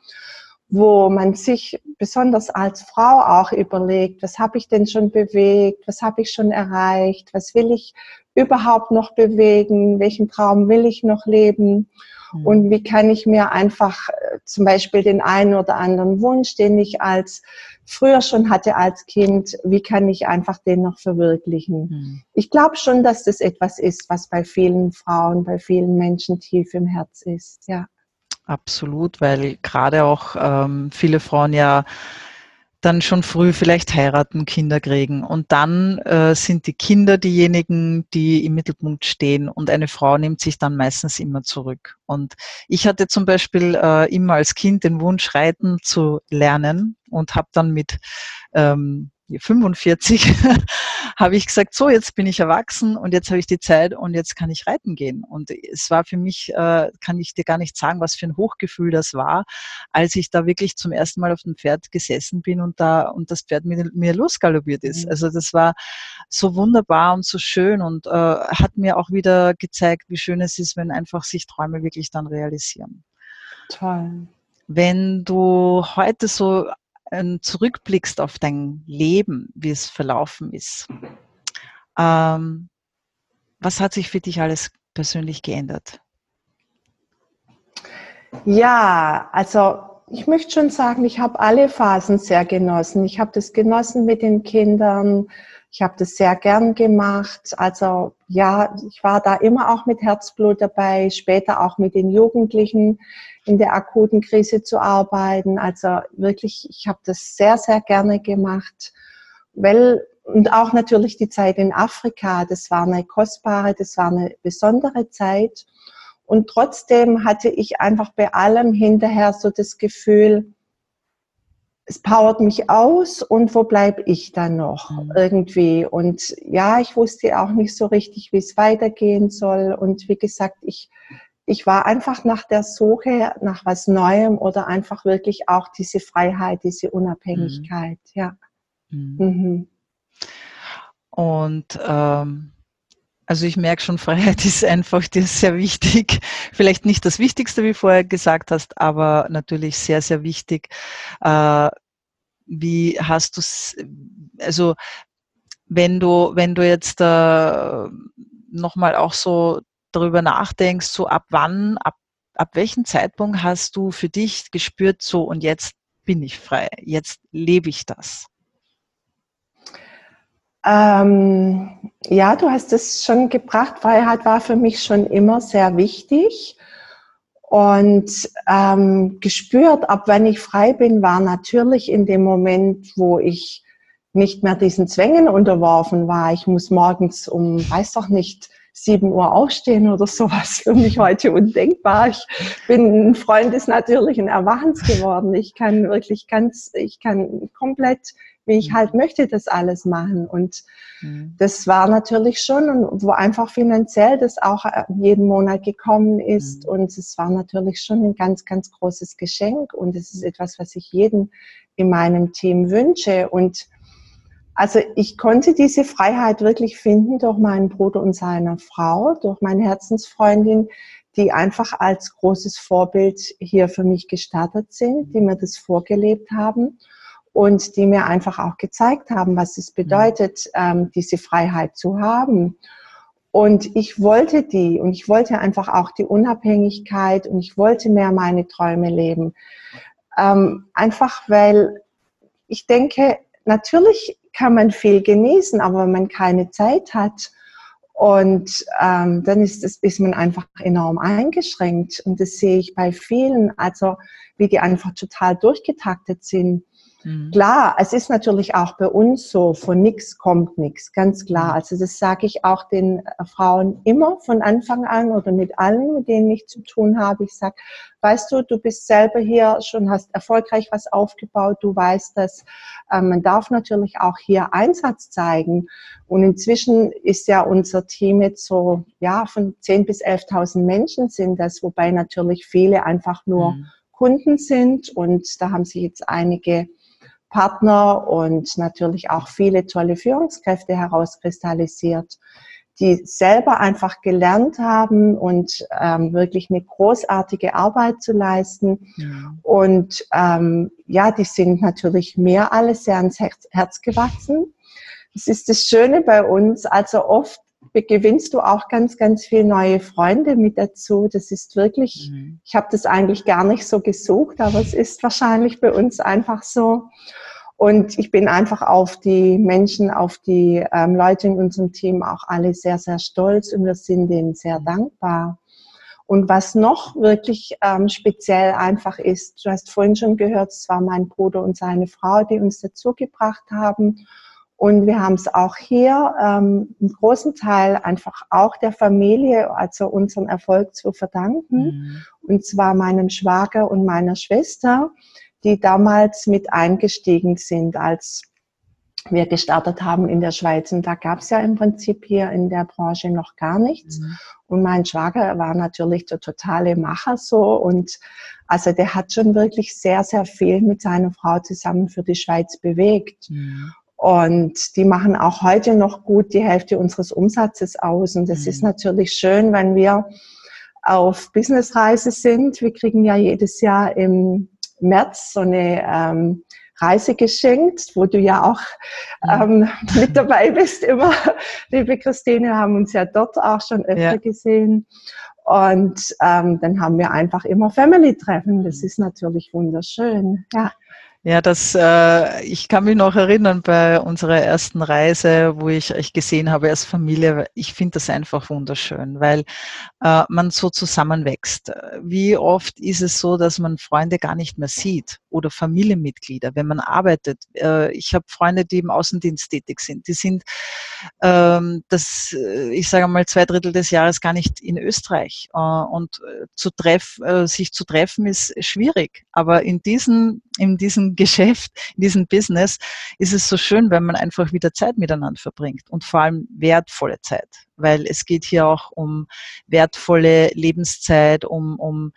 wo man sich besonders als Frau auch überlegt, was habe ich denn schon bewegt, was habe ich schon erreicht, was will ich überhaupt noch bewegen, welchen Traum will ich noch leben mhm. und wie kann ich mir einfach äh, zum Beispiel den einen oder anderen Wunsch, den ich als früher schon hatte als Kind, wie kann ich einfach den noch verwirklichen. Mhm. Ich glaube schon, dass das etwas ist, was bei vielen Frauen, bei vielen Menschen tief im Herz ist, ja. Absolut, weil gerade auch ähm, viele Frauen ja dann schon früh vielleicht heiraten, Kinder kriegen. Und dann äh, sind die Kinder diejenigen, die im Mittelpunkt stehen. Und eine Frau nimmt sich dann meistens immer zurück. Und ich hatte zum Beispiel äh, immer als Kind den Wunsch, reiten zu lernen und habe dann mit ähm, 45 habe ich gesagt, so jetzt bin ich erwachsen und jetzt habe ich die Zeit und jetzt kann ich reiten gehen. Und es war für mich, äh, kann ich dir gar nicht sagen, was für ein Hochgefühl das war, als ich da wirklich zum ersten Mal auf dem Pferd gesessen bin und da und das Pferd mit mir losgaloppiert ist. Mhm. Also das war so wunderbar und so schön und äh, hat mir auch wieder gezeigt, wie schön es ist, wenn einfach sich Träume wirklich dann realisieren. Toll. Wenn du heute so zurückblickst auf dein Leben, wie es verlaufen ist, ähm, was hat sich für dich alles persönlich geändert? Ja, also ich möchte schon sagen, ich habe alle Phasen sehr genossen. Ich habe das genossen mit den Kindern. Ich habe das sehr gern gemacht. Also ja, ich war da immer auch mit Herzblut dabei, später auch mit den Jugendlichen in der akuten Krise zu arbeiten. Also wirklich, ich habe das sehr, sehr gerne gemacht, weil und auch natürlich die Zeit in Afrika, das war eine kostbare, das war eine besondere Zeit. Und trotzdem hatte ich einfach bei allem hinterher so das Gefühl, es powert mich aus und wo bleibe ich dann noch mhm. irgendwie? Und ja, ich wusste auch nicht so richtig, wie es weitergehen soll. Und wie gesagt, ich ich war einfach nach der Suche nach was Neuem oder einfach wirklich auch diese Freiheit, diese Unabhängigkeit, mhm. ja. Mhm. Mhm. Und ähm, also ich merke schon, Freiheit ist einfach dir sehr wichtig. Vielleicht nicht das Wichtigste, wie vorher gesagt hast, aber natürlich sehr, sehr wichtig. Äh, wie hast du es, also wenn du, wenn du jetzt äh, nochmal auch so darüber nachdenkst, so ab wann, ab, ab welchem Zeitpunkt hast du für dich gespürt, so und jetzt bin ich frei, jetzt lebe ich das? Ähm, ja, du hast es schon gebracht. Freiheit war für mich schon immer sehr wichtig. Und ähm, gespürt, ab wenn ich frei bin, war natürlich in dem Moment, wo ich nicht mehr diesen Zwängen unterworfen war. Ich muss morgens um, weiß doch nicht, 7 Uhr aufstehen oder sowas für mich heute undenkbar. Ich bin ein Freund des natürlichen Erwachens geworden. Ich kann wirklich ganz, ich kann komplett wie ich halt mhm. möchte, das alles machen. Und mhm. das war natürlich schon, wo einfach finanziell das auch äh, jeden Monat gekommen ist. Mhm. Und es war natürlich schon ein ganz, ganz großes Geschenk. Und es ist etwas, was ich jedem in meinem Team wünsche. Und also ich konnte diese Freiheit wirklich finden durch meinen Bruder und seine Frau, durch meine Herzensfreundin, die einfach als großes Vorbild hier für mich gestartet sind, die mir das vorgelebt haben und die mir einfach auch gezeigt haben, was es bedeutet, ähm, diese Freiheit zu haben. Und ich wollte die und ich wollte einfach auch die Unabhängigkeit und ich wollte mehr meine Träume leben. Ähm, einfach weil ich denke, natürlich kann man viel genießen, aber wenn man keine Zeit hat, und ähm, dann ist, das, ist man einfach enorm eingeschränkt. Und das sehe ich bei vielen, also wie die einfach total durchgetaktet sind. Mhm. Klar, es ist natürlich auch bei uns so, von nichts kommt nichts, ganz klar. Mhm. Also das sage ich auch den äh, Frauen immer von Anfang an oder mit allen, mit denen ich zu tun habe. Ich sage, weißt du, du bist selber hier schon, hast erfolgreich was aufgebaut, du weißt das. Äh, man darf natürlich auch hier Einsatz zeigen. Und inzwischen ist ja unser Team jetzt so, ja, von 10.000 bis 11.000 Menschen sind das, wobei natürlich viele einfach nur mhm. Kunden sind. Und da haben sich jetzt einige Partner und natürlich auch viele tolle Führungskräfte herauskristallisiert, die selber einfach gelernt haben und ähm, wirklich eine großartige Arbeit zu leisten. Ja. Und ähm, ja, die sind natürlich mehr alles sehr ans Herz, Herz gewachsen. Das ist das Schöne bei uns. Also oft gewinnst du auch ganz, ganz viele neue Freunde mit dazu. Das ist wirklich, mhm. ich habe das eigentlich gar nicht so gesucht, aber es ist wahrscheinlich bei uns einfach so. Und ich bin einfach auf die Menschen, auf die ähm, Leute in unserem Team auch alle sehr, sehr stolz und wir sind denen sehr dankbar. Und was noch wirklich ähm, speziell einfach ist, du hast vorhin schon gehört, es war mein Bruder und seine Frau, die uns dazu gebracht haben. Und wir haben es auch hier ähm, im großen Teil einfach auch der Familie, also unseren Erfolg zu verdanken. Mhm. Und zwar meinem Schwager und meiner Schwester, die damals mit eingestiegen sind, als wir gestartet haben in der Schweiz. Und da gab es ja im Prinzip hier in der Branche noch gar nichts. Mhm. Und mein Schwager war natürlich der totale Macher so. Und also der hat schon wirklich sehr, sehr viel mit seiner Frau zusammen für die Schweiz bewegt. Mhm. Und die machen auch heute noch gut die Hälfte unseres Umsatzes aus. Und das mhm. ist natürlich schön, wenn wir auf Businessreise sind. Wir kriegen ja jedes Jahr im März so eine ähm, Reise geschenkt, wo du ja auch ähm, mit dabei bist immer. Liebe Christine, haben uns ja dort auch schon öfter ja. gesehen. Und ähm, dann haben wir einfach immer Family-Treffen. Das ist natürlich wunderschön. Ja. Ja, das, äh, ich kann mich noch erinnern bei unserer ersten Reise, wo ich euch gesehen habe als Familie. Ich finde das einfach wunderschön, weil äh, man so zusammenwächst. Wie oft ist es so, dass man Freunde gar nicht mehr sieht oder Familienmitglieder, wenn man arbeitet. Äh, ich habe Freunde, die im Außendienst tätig sind. Die sind, ähm, das, äh, ich sage mal, zwei Drittel des Jahres gar nicht in Österreich. Äh, und äh, zu treff, sich zu treffen ist schwierig. Aber in diesem, in diesem Geschäft, in diesem Business ist es so schön, wenn man einfach wieder Zeit miteinander verbringt und vor allem wertvolle Zeit. Weil es geht hier auch um wertvolle Lebenszeit, um, um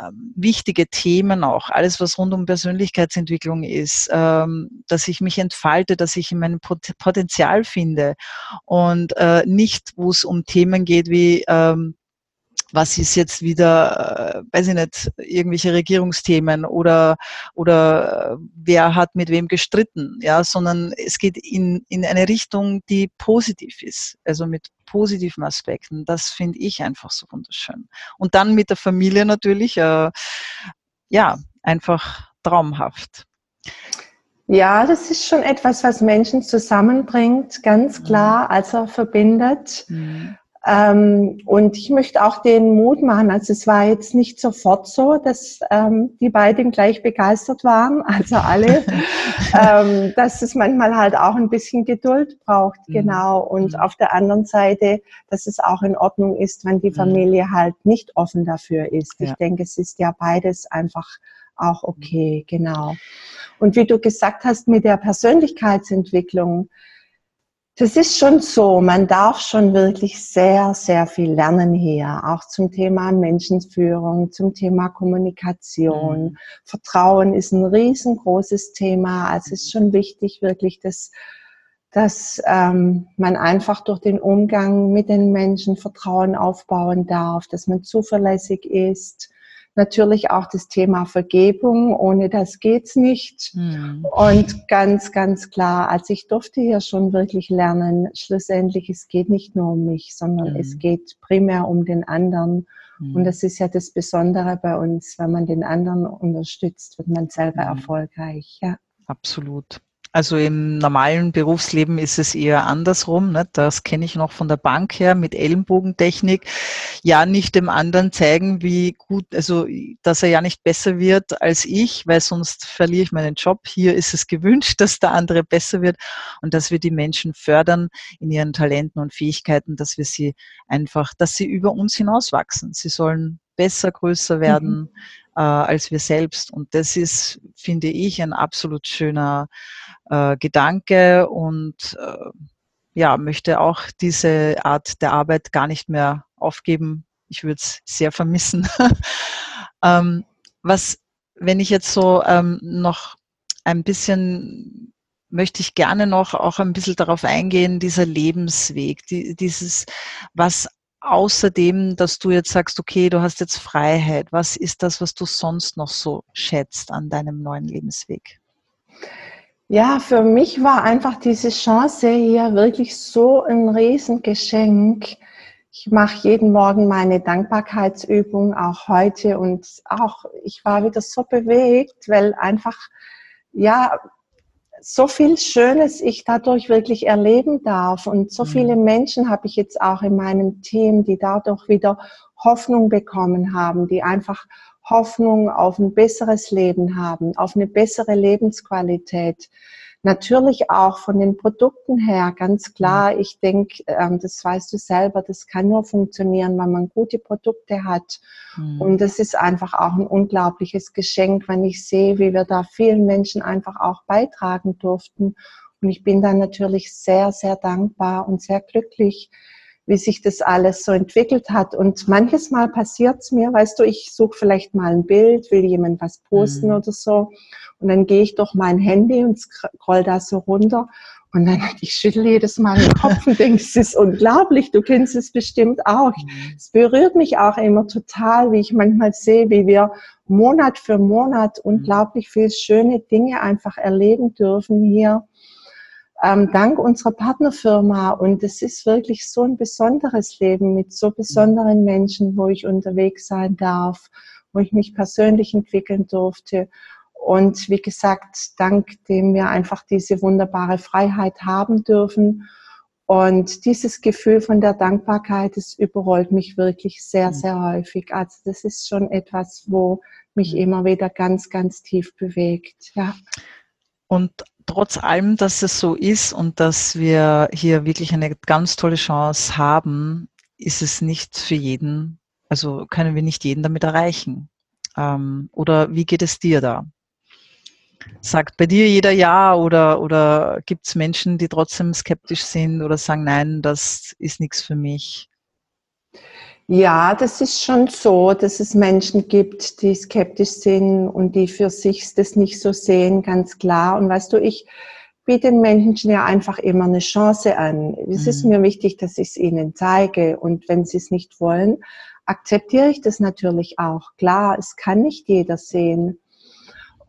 ähm, wichtige Themen auch, alles was rund um Persönlichkeitsentwicklung ist, ähm, dass ich mich entfalte, dass ich in meinem Potenzial finde und äh, nicht, wo es um Themen geht wie ähm, was ist jetzt wieder, äh, weiß ich nicht, irgendwelche Regierungsthemen oder, oder äh, wer hat mit wem gestritten, ja, sondern es geht in, in eine Richtung, die positiv ist, also mit positiven Aspekten. Das finde ich einfach so wunderschön. Und dann mit der Familie natürlich, äh, ja, einfach traumhaft. Ja, das ist schon etwas, was Menschen zusammenbringt, ganz mhm. klar, also verbindet. Mhm. Ähm, und ich möchte auch den Mut machen, also es war jetzt nicht sofort so, dass ähm, die beiden gleich begeistert waren, also alle, ähm, dass es manchmal halt auch ein bisschen Geduld braucht, mhm. genau. Und mhm. auf der anderen Seite, dass es auch in Ordnung ist, wenn die mhm. Familie halt nicht offen dafür ist. Ja. Ich denke, es ist ja beides einfach auch okay, genau. Und wie du gesagt hast mit der Persönlichkeitsentwicklung, das ist schon so. Man darf schon wirklich sehr, sehr viel lernen hier. Auch zum Thema Menschenführung, zum Thema Kommunikation. Mhm. Vertrauen ist ein riesengroßes Thema. Also es ist schon wichtig, wirklich, dass, dass ähm, man einfach durch den Umgang mit den Menschen Vertrauen aufbauen darf, dass man zuverlässig ist, Natürlich auch das Thema Vergebung, ohne das geht's nicht. Mhm. Und ganz, ganz klar, also ich durfte hier schon wirklich lernen, schlussendlich, es geht nicht nur um mich, sondern mhm. es geht primär um den anderen. Mhm. Und das ist ja das Besondere bei uns, wenn man den anderen unterstützt, wird man selber hm. erfolgreich. Ja. Absolut. Also im normalen Berufsleben ist es eher andersrum. Ne? Das kenne ich noch von der Bank her mit Ellenbogentechnik. Ja, nicht dem anderen zeigen, wie gut, also dass er ja nicht besser wird als ich, weil sonst verliere ich meinen Job. Hier ist es gewünscht, dass der andere besser wird und dass wir die Menschen fördern in ihren Talenten und Fähigkeiten, dass wir sie einfach, dass sie über uns hinauswachsen. Sie sollen besser, größer werden mhm. äh, als wir selbst. Und das ist, finde ich, ein absolut schöner äh, Gedanke und äh, ja, möchte auch diese Art der Arbeit gar nicht mehr aufgeben. Ich würde es sehr vermissen. ähm, was, wenn ich jetzt so ähm, noch ein bisschen möchte ich gerne noch auch ein bisschen darauf eingehen, dieser Lebensweg, die, dieses, was außerdem, dass du jetzt sagst, okay, du hast jetzt Freiheit, was ist das, was du sonst noch so schätzt an deinem neuen Lebensweg? Ja, für mich war einfach diese Chance hier wirklich so ein Riesengeschenk. Ich mache jeden Morgen meine Dankbarkeitsübung, auch heute. Und auch ich war wieder so bewegt, weil einfach, ja, so viel Schönes ich dadurch wirklich erleben darf. Und so viele mhm. Menschen habe ich jetzt auch in meinem Team, die dadurch wieder Hoffnung bekommen haben, die einfach Hoffnung auf ein besseres Leben haben, auf eine bessere Lebensqualität. Natürlich auch von den Produkten her, ganz klar. Mhm. Ich denke, ähm, das weißt du selber, das kann nur funktionieren, wenn man gute Produkte hat. Mhm. Und das ist einfach auch ein unglaubliches Geschenk, wenn ich sehe, wie wir da vielen Menschen einfach auch beitragen durften. Und ich bin da natürlich sehr, sehr dankbar und sehr glücklich, wie sich das alles so entwickelt hat. Und manches Mal passiert es mir, weißt du, ich suche vielleicht mal ein Bild, will jemand was posten mhm. oder so. Und dann gehe ich durch mein Handy und scroll da so runter. Und dann, ich schüttel jedes Mal den Kopf und denke, es ist unglaublich, du kennst es bestimmt auch. Mhm. Es berührt mich auch immer total, wie ich manchmal sehe, wie wir Monat für Monat mhm. unglaublich viel schöne Dinge einfach erleben dürfen hier ähm, dank unserer Partnerfirma. Und es ist wirklich so ein besonderes Leben mit so besonderen Menschen, wo ich unterwegs sein darf, wo ich mich persönlich entwickeln durfte. Und wie gesagt, dank dem wir einfach diese wunderbare Freiheit haben dürfen Und dieses Gefühl von der Dankbarkeit, das überrollt mich wirklich sehr, mhm. sehr häufig. Also das ist schon etwas, wo mich mhm. immer wieder ganz, ganz tief bewegt. Ja. Und trotz allem, dass es so ist und dass wir hier wirklich eine ganz tolle Chance haben, ist es nicht für jeden, also können wir nicht jeden damit erreichen. Ähm, oder wie geht es dir da? Sagt bei dir jeder Ja oder, oder gibt es Menschen, die trotzdem skeptisch sind oder sagen, nein, das ist nichts für mich? Ja, das ist schon so, dass es Menschen gibt, die skeptisch sind und die für sich das nicht so sehen, ganz klar. Und weißt du, ich biete den Menschen ja einfach immer eine Chance an. Es mhm. ist mir wichtig, dass ich es ihnen zeige. Und wenn sie es nicht wollen, akzeptiere ich das natürlich auch. Klar, es kann nicht jeder sehen.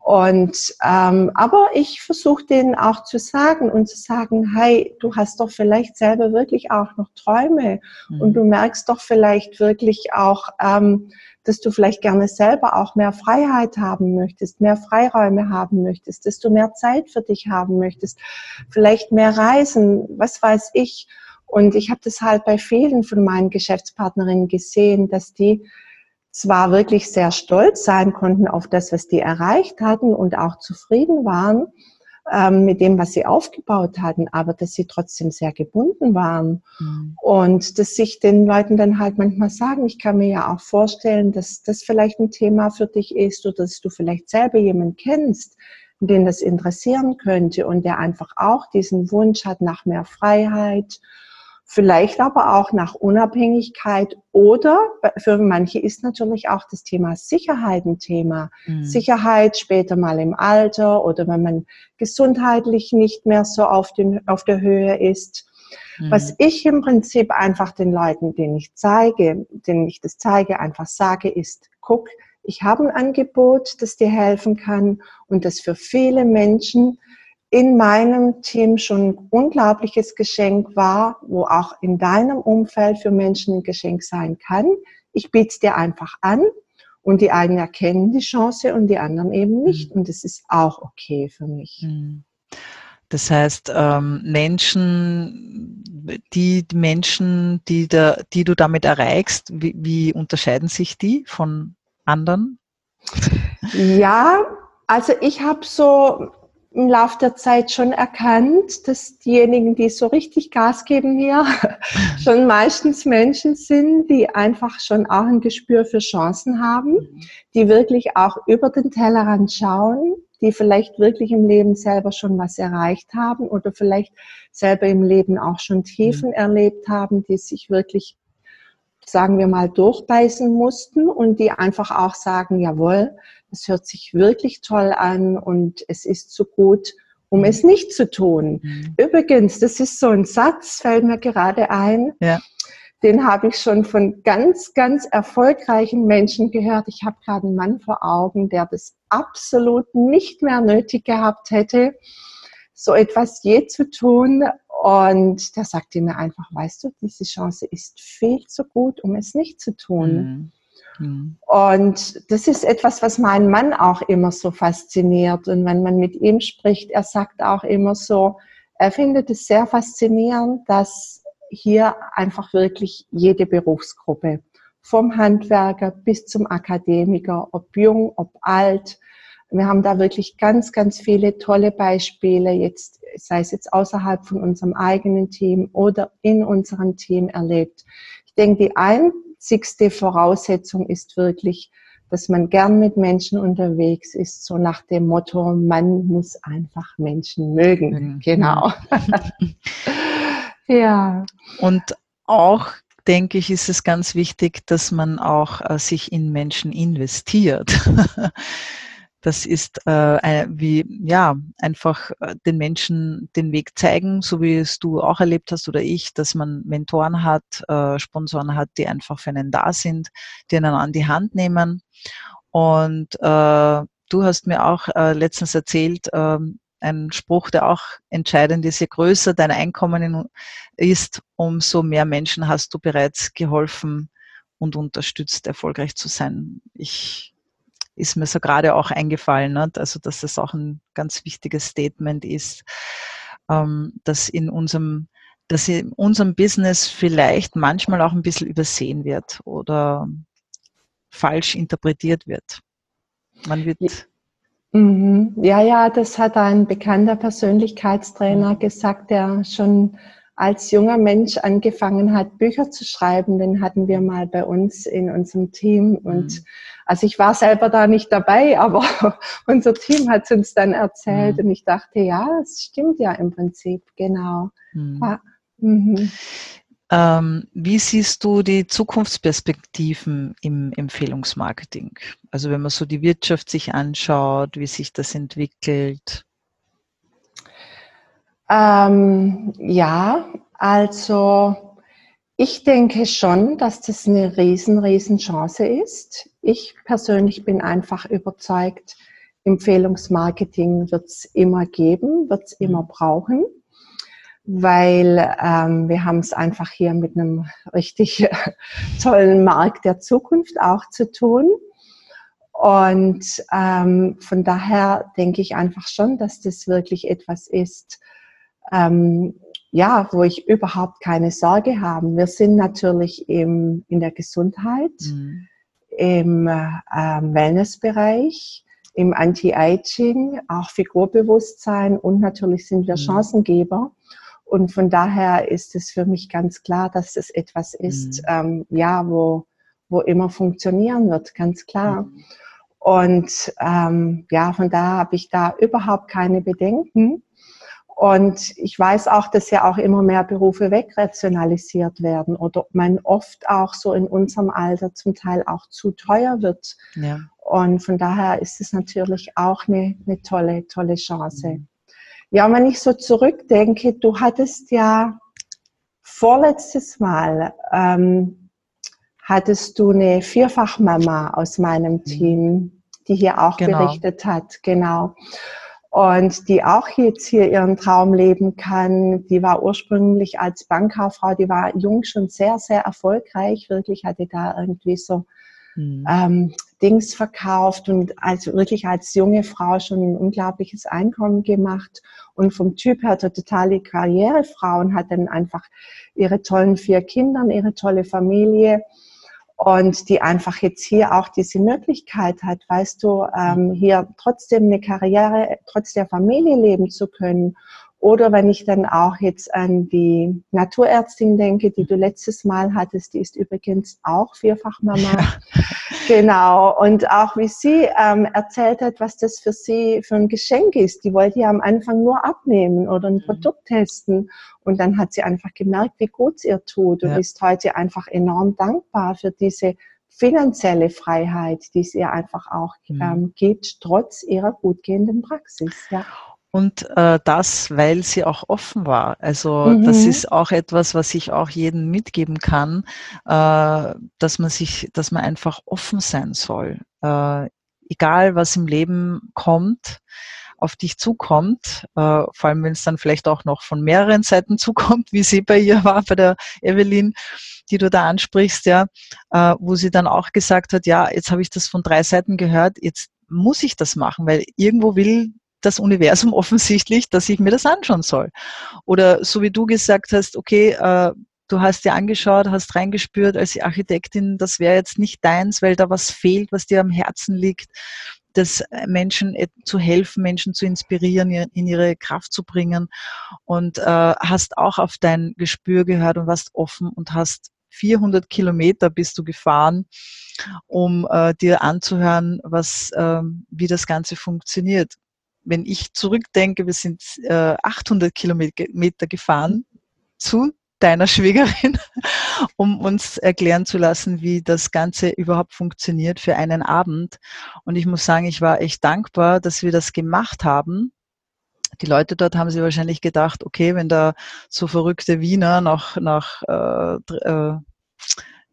Und ähm, aber ich versuche denen auch zu sagen und zu sagen, hey, du hast doch vielleicht selber wirklich auch noch Träume mhm. und du merkst doch vielleicht wirklich auch, ähm, dass du vielleicht gerne selber auch mehr Freiheit haben möchtest, mehr Freiräume haben möchtest, dass du mehr Zeit für dich haben möchtest, vielleicht mehr Reisen, was weiß ich. Und ich habe das halt bei vielen von meinen Geschäftspartnerinnen gesehen, dass die zwar wirklich sehr stolz sein konnten auf das, was die erreicht hatten und auch zufrieden waren ähm, mit dem, was sie aufgebaut hatten, aber dass sie trotzdem sehr gebunden waren. Mhm. Und dass sich den Leuten dann halt manchmal sagen, ich kann mir ja auch vorstellen, dass das vielleicht ein Thema für dich ist oder dass du vielleicht selber jemanden kennst, den das interessieren könnte und der einfach auch diesen Wunsch hat nach mehr Freiheit vielleicht aber auch nach Unabhängigkeit oder für manche ist natürlich auch das Thema Sicherheit ein Thema. Mhm. Sicherheit später mal im Alter oder wenn man gesundheitlich nicht mehr so auf, den, auf der Höhe ist. Mhm. Was ich im Prinzip einfach den Leuten, denen ich zeige, denen ich das zeige, einfach sage, ist, guck, ich habe ein Angebot, das dir helfen kann und das für viele Menschen in meinem Team schon ein unglaubliches Geschenk war, wo auch in deinem Umfeld für Menschen ein Geschenk sein kann. Ich biete es dir einfach an und die einen erkennen die Chance und die anderen eben nicht. Mhm. Und das ist auch okay für mich. Mhm. Das heißt, ähm, Menschen, die Menschen, die, da, die du damit erreichst, wie, wie unterscheiden sich die von anderen? Ja, also ich habe so im Laufe der Zeit schon erkannt, dass diejenigen, die so richtig Gas geben hier, schon meistens Menschen sind, die einfach schon auch ein Gespür für Chancen haben, die wirklich auch über den Tellerrand schauen, die vielleicht wirklich im Leben selber schon was erreicht haben oder vielleicht selber im Leben auch schon Tiefen mhm. erlebt haben, die sich wirklich, sagen wir mal, durchbeißen mussten und die einfach auch sagen, jawohl, es hört sich wirklich toll an und es ist so gut, um es nicht zu tun. Mhm. Übrigens, das ist so ein Satz, fällt mir gerade ein. Ja. Den habe ich schon von ganz, ganz erfolgreichen Menschen gehört. Ich habe gerade einen Mann vor Augen, der das absolut nicht mehr nötig gehabt hätte, so etwas je zu tun. Und der sagte mir einfach, weißt du, diese Chance ist viel zu gut, um es nicht zu tun. Mhm. Mhm. Und das ist etwas, was meinen Mann auch immer so fasziniert. Und wenn man mit ihm spricht, er sagt auch immer so, er findet es sehr faszinierend, dass hier einfach wirklich jede Berufsgruppe, vom Handwerker bis zum Akademiker, ob jung, ob alt, wir haben da wirklich ganz, ganz viele tolle Beispiele, jetzt, sei es jetzt außerhalb von unserem eigenen Team oder in unserem Team erlebt. Ich denke, die ein, wichtigste Voraussetzung ist wirklich, dass man gern mit Menschen unterwegs ist, so nach dem Motto, man muss einfach Menschen mögen. Mhm. Genau. ja. Und auch denke ich, ist es ganz wichtig, dass man auch äh, sich in Menschen investiert. Das ist äh, wie ja einfach äh, den Menschen den Weg zeigen, so wie es du auch erlebt hast oder ich, dass man Mentoren hat, äh, Sponsoren hat, die einfach für einen da sind, die einen an die Hand nehmen. Und äh, du hast mir auch äh, letztens erzählt, äh, ein Spruch, der auch entscheidend ist, je größer dein Einkommen ist, umso mehr Menschen hast du bereits geholfen und unterstützt, erfolgreich zu sein. Ich ist mir so gerade auch eingefallen. Ne? Also, dass das auch ein ganz wichtiges Statement ist, ähm, dass in unserem dass in unserem Business vielleicht manchmal auch ein bisschen übersehen wird oder falsch interpretiert wird. Man wird mhm. ja, ja, das hat ein bekannter Persönlichkeitstrainer mhm. gesagt, der schon als junger Mensch angefangen hat, Bücher zu schreiben. Den hatten wir mal bei uns in unserem Team. Und mhm. Also ich war selber da nicht dabei, aber unser Team hat es uns dann erzählt. Mhm. Und ich dachte, ja, es stimmt ja im Prinzip, genau. Mhm. Ja. Mhm. Ähm, wie siehst du die Zukunftsperspektiven im Empfehlungsmarketing? Also wenn man so die Wirtschaft sich anschaut, wie sich das entwickelt? Ähm, ja, also ich denke schon, dass das eine riesen, riesen Chance ist. Ich persönlich bin einfach überzeugt, Empfehlungsmarketing wird es immer geben, wird es immer brauchen, weil ähm, wir haben es einfach hier mit einem richtig tollen Markt der Zukunft auch zu tun. Und ähm, von daher denke ich einfach schon, dass das wirklich etwas ist, ähm, ja, wo ich überhaupt keine Sorge habe. Wir sind natürlich im, in der Gesundheit, mhm. Im äh, Wellnessbereich, im Anti-Aging, auch Figurbewusstsein und natürlich sind wir mhm. Chancengeber. Und von daher ist es für mich ganz klar, dass es etwas ist, mhm. ähm, ja, wo, wo immer funktionieren wird, ganz klar. Mhm. Und ähm, ja, von daher habe ich da überhaupt keine Bedenken. Und ich weiß auch, dass ja auch immer mehr Berufe wegrationalisiert werden oder man oft auch so in unserem Alter zum Teil auch zu teuer wird. Ja. Und von daher ist es natürlich auch eine, eine tolle, tolle Chance. Mhm. Ja, wenn ich so zurückdenke, du hattest ja vorletztes Mal, ähm, hattest du eine Vierfachmama aus meinem mhm. Team, die hier auch genau. berichtet hat, genau und die auch jetzt hier ihren Traum leben kann. Die war ursprünglich als Bankkauffrau, die war jung schon sehr, sehr erfolgreich, wirklich hatte da irgendwie so mhm. ähm, Dings verkauft und also wirklich als junge Frau schon ein unglaubliches Einkommen gemacht und vom Typ her totale Karrierefrau und hat dann einfach ihre tollen vier Kinder, ihre tolle Familie und die einfach jetzt hier auch diese Möglichkeit hat, weißt du, ähm, hier trotzdem eine Karriere, trotz der Familie leben zu können oder wenn ich dann auch jetzt an die Naturärztin denke, die du letztes Mal hattest, die ist übrigens auch Vierfachmama. Ja. Genau. Und auch wie sie ähm, erzählt hat, was das für sie für ein Geschenk ist. Die wollte ja am Anfang nur abnehmen oder ein mhm. Produkt testen. Und dann hat sie einfach gemerkt, wie gut es ihr tut und ja. ist heute einfach enorm dankbar für diese finanzielle Freiheit, die es ihr einfach auch mhm. ähm, gibt, trotz ihrer gut gehenden Praxis. Ja. Und äh, das, weil sie auch offen war. Also mhm. das ist auch etwas, was ich auch jedem mitgeben kann, äh, dass man sich, dass man einfach offen sein soll. Äh, egal was im Leben kommt, auf dich zukommt, äh, vor allem wenn es dann vielleicht auch noch von mehreren Seiten zukommt, wie sie bei ihr war, bei der Evelyn, die du da ansprichst, ja, äh, wo sie dann auch gesagt hat, ja, jetzt habe ich das von drei Seiten gehört, jetzt muss ich das machen, weil irgendwo will das Universum offensichtlich, dass ich mir das anschauen soll. Oder so wie du gesagt hast, okay, äh, du hast dir angeschaut, hast reingespürt als Architektin, das wäre jetzt nicht deins, weil da was fehlt, was dir am Herzen liegt, das Menschen zu helfen, Menschen zu inspirieren, in ihre Kraft zu bringen und äh, hast auch auf dein Gespür gehört und warst offen und hast 400 Kilometer bist du gefahren, um äh, dir anzuhören, was, äh, wie das Ganze funktioniert wenn ich zurückdenke, wir sind äh, 800 Kilometer gefahren zu deiner Schwägerin, um uns erklären zu lassen, wie das Ganze überhaupt funktioniert für einen Abend. Und ich muss sagen, ich war echt dankbar, dass wir das gemacht haben. Die Leute dort haben sich wahrscheinlich gedacht, okay, wenn da so verrückte Wiener nach, nach äh, äh,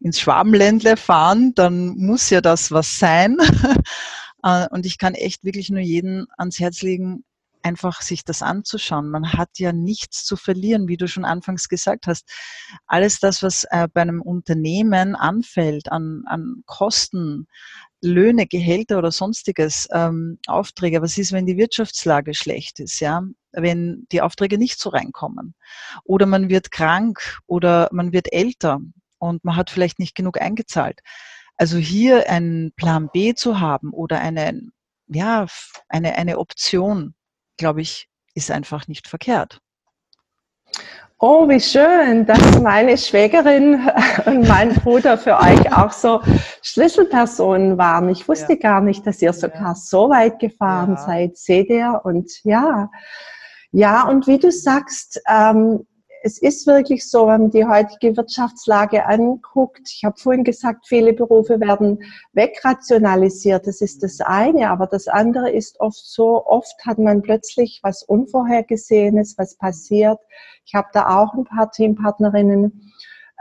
ins Schwabenländle fahren, dann muss ja das was sein. Äh, und ich kann echt wirklich nur jeden ans Herz legen, einfach sich das anzuschauen. Man hat ja nichts zu verlieren, wie du schon anfangs gesagt hast. Alles das, was äh, bei einem Unternehmen anfällt an, an Kosten, Löhne, Gehälter oder sonstiges ähm, Aufträge. Was ist, wenn die Wirtschaftslage schlecht ist, ja? Wenn die Aufträge nicht so reinkommen? Oder man wird krank oder man wird älter und man hat vielleicht nicht genug eingezahlt. Also hier einen Plan B zu haben oder eine, ja, eine, eine Option, glaube ich, ist einfach nicht verkehrt. Oh, wie schön, dass meine Schwägerin und mein Bruder für euch auch so Schlüsselpersonen waren. Ich wusste ja. gar nicht, dass ihr sogar ja. so weit gefahren ja. seid. Seht ihr? Und ja, ja, und wie du sagst, ähm, es ist wirklich so, wenn man die heutige Wirtschaftslage anguckt. Ich habe vorhin gesagt, viele Berufe werden wegrationalisiert. Das ist das eine. Aber das andere ist oft so, oft hat man plötzlich was Unvorhergesehenes, was passiert. Ich habe da auch ein paar Teampartnerinnen,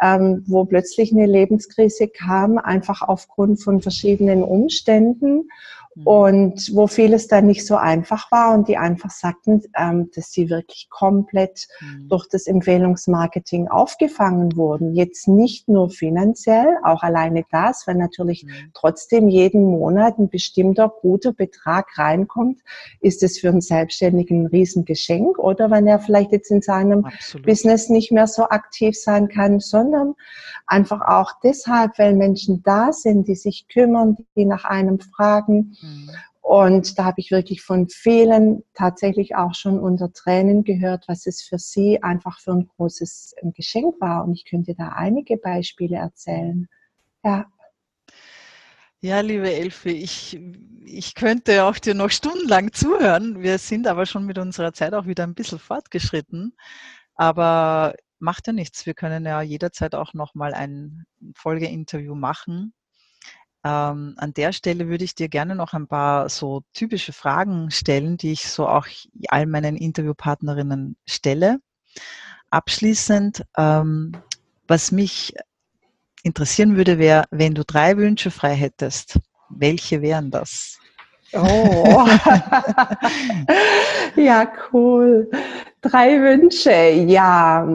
ähm, wo plötzlich eine Lebenskrise kam, einfach aufgrund von verschiedenen Umständen. Mhm. und wo vieles dann nicht so einfach war und die einfach sagten, ähm, dass sie wirklich komplett mhm. durch das Empfehlungsmarketing aufgefangen wurden. Jetzt nicht nur finanziell, auch alleine das, weil natürlich mhm. trotzdem jeden Monat ein bestimmter guter Betrag reinkommt, ist es für einen Selbstständigen ein Riesengeschenk oder wenn er vielleicht jetzt in seinem Absolut. Business nicht mehr so aktiv sein kann, sondern einfach auch deshalb, weil Menschen da sind, die sich kümmern, die nach einem fragen. Mhm Mhm. Und da habe ich wirklich von vielen tatsächlich auch schon unter Tränen gehört, was es für sie einfach für ein großes Geschenk war. Und ich könnte da einige Beispiele erzählen. Ja. Ja, liebe Elfi, ich, ich könnte auch dir noch stundenlang zuhören. Wir sind aber schon mit unserer Zeit auch wieder ein bisschen fortgeschritten. Aber macht ja nichts. Wir können ja jederzeit auch nochmal ein Folgeinterview machen. Ähm, an der Stelle würde ich dir gerne noch ein paar so typische Fragen stellen, die ich so auch all meinen Interviewpartnerinnen stelle. Abschließend, ähm, was mich interessieren würde, wäre, wenn du drei Wünsche frei hättest, welche wären das? Oh, ja, cool. Drei Wünsche. Ja,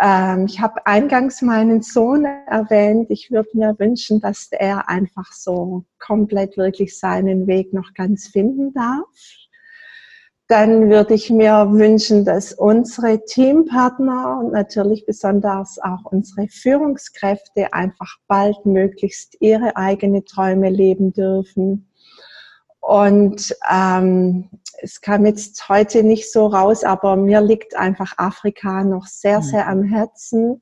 ähm, ich habe eingangs meinen Sohn erwähnt. Ich würde mir wünschen, dass er einfach so komplett wirklich seinen Weg noch ganz finden darf. Dann würde ich mir wünschen, dass unsere Teampartner und natürlich besonders auch unsere Führungskräfte einfach baldmöglichst ihre eigenen Träume leben dürfen und ähm, es kam jetzt heute nicht so raus, aber mir liegt einfach Afrika noch sehr, mhm. sehr am Herzen.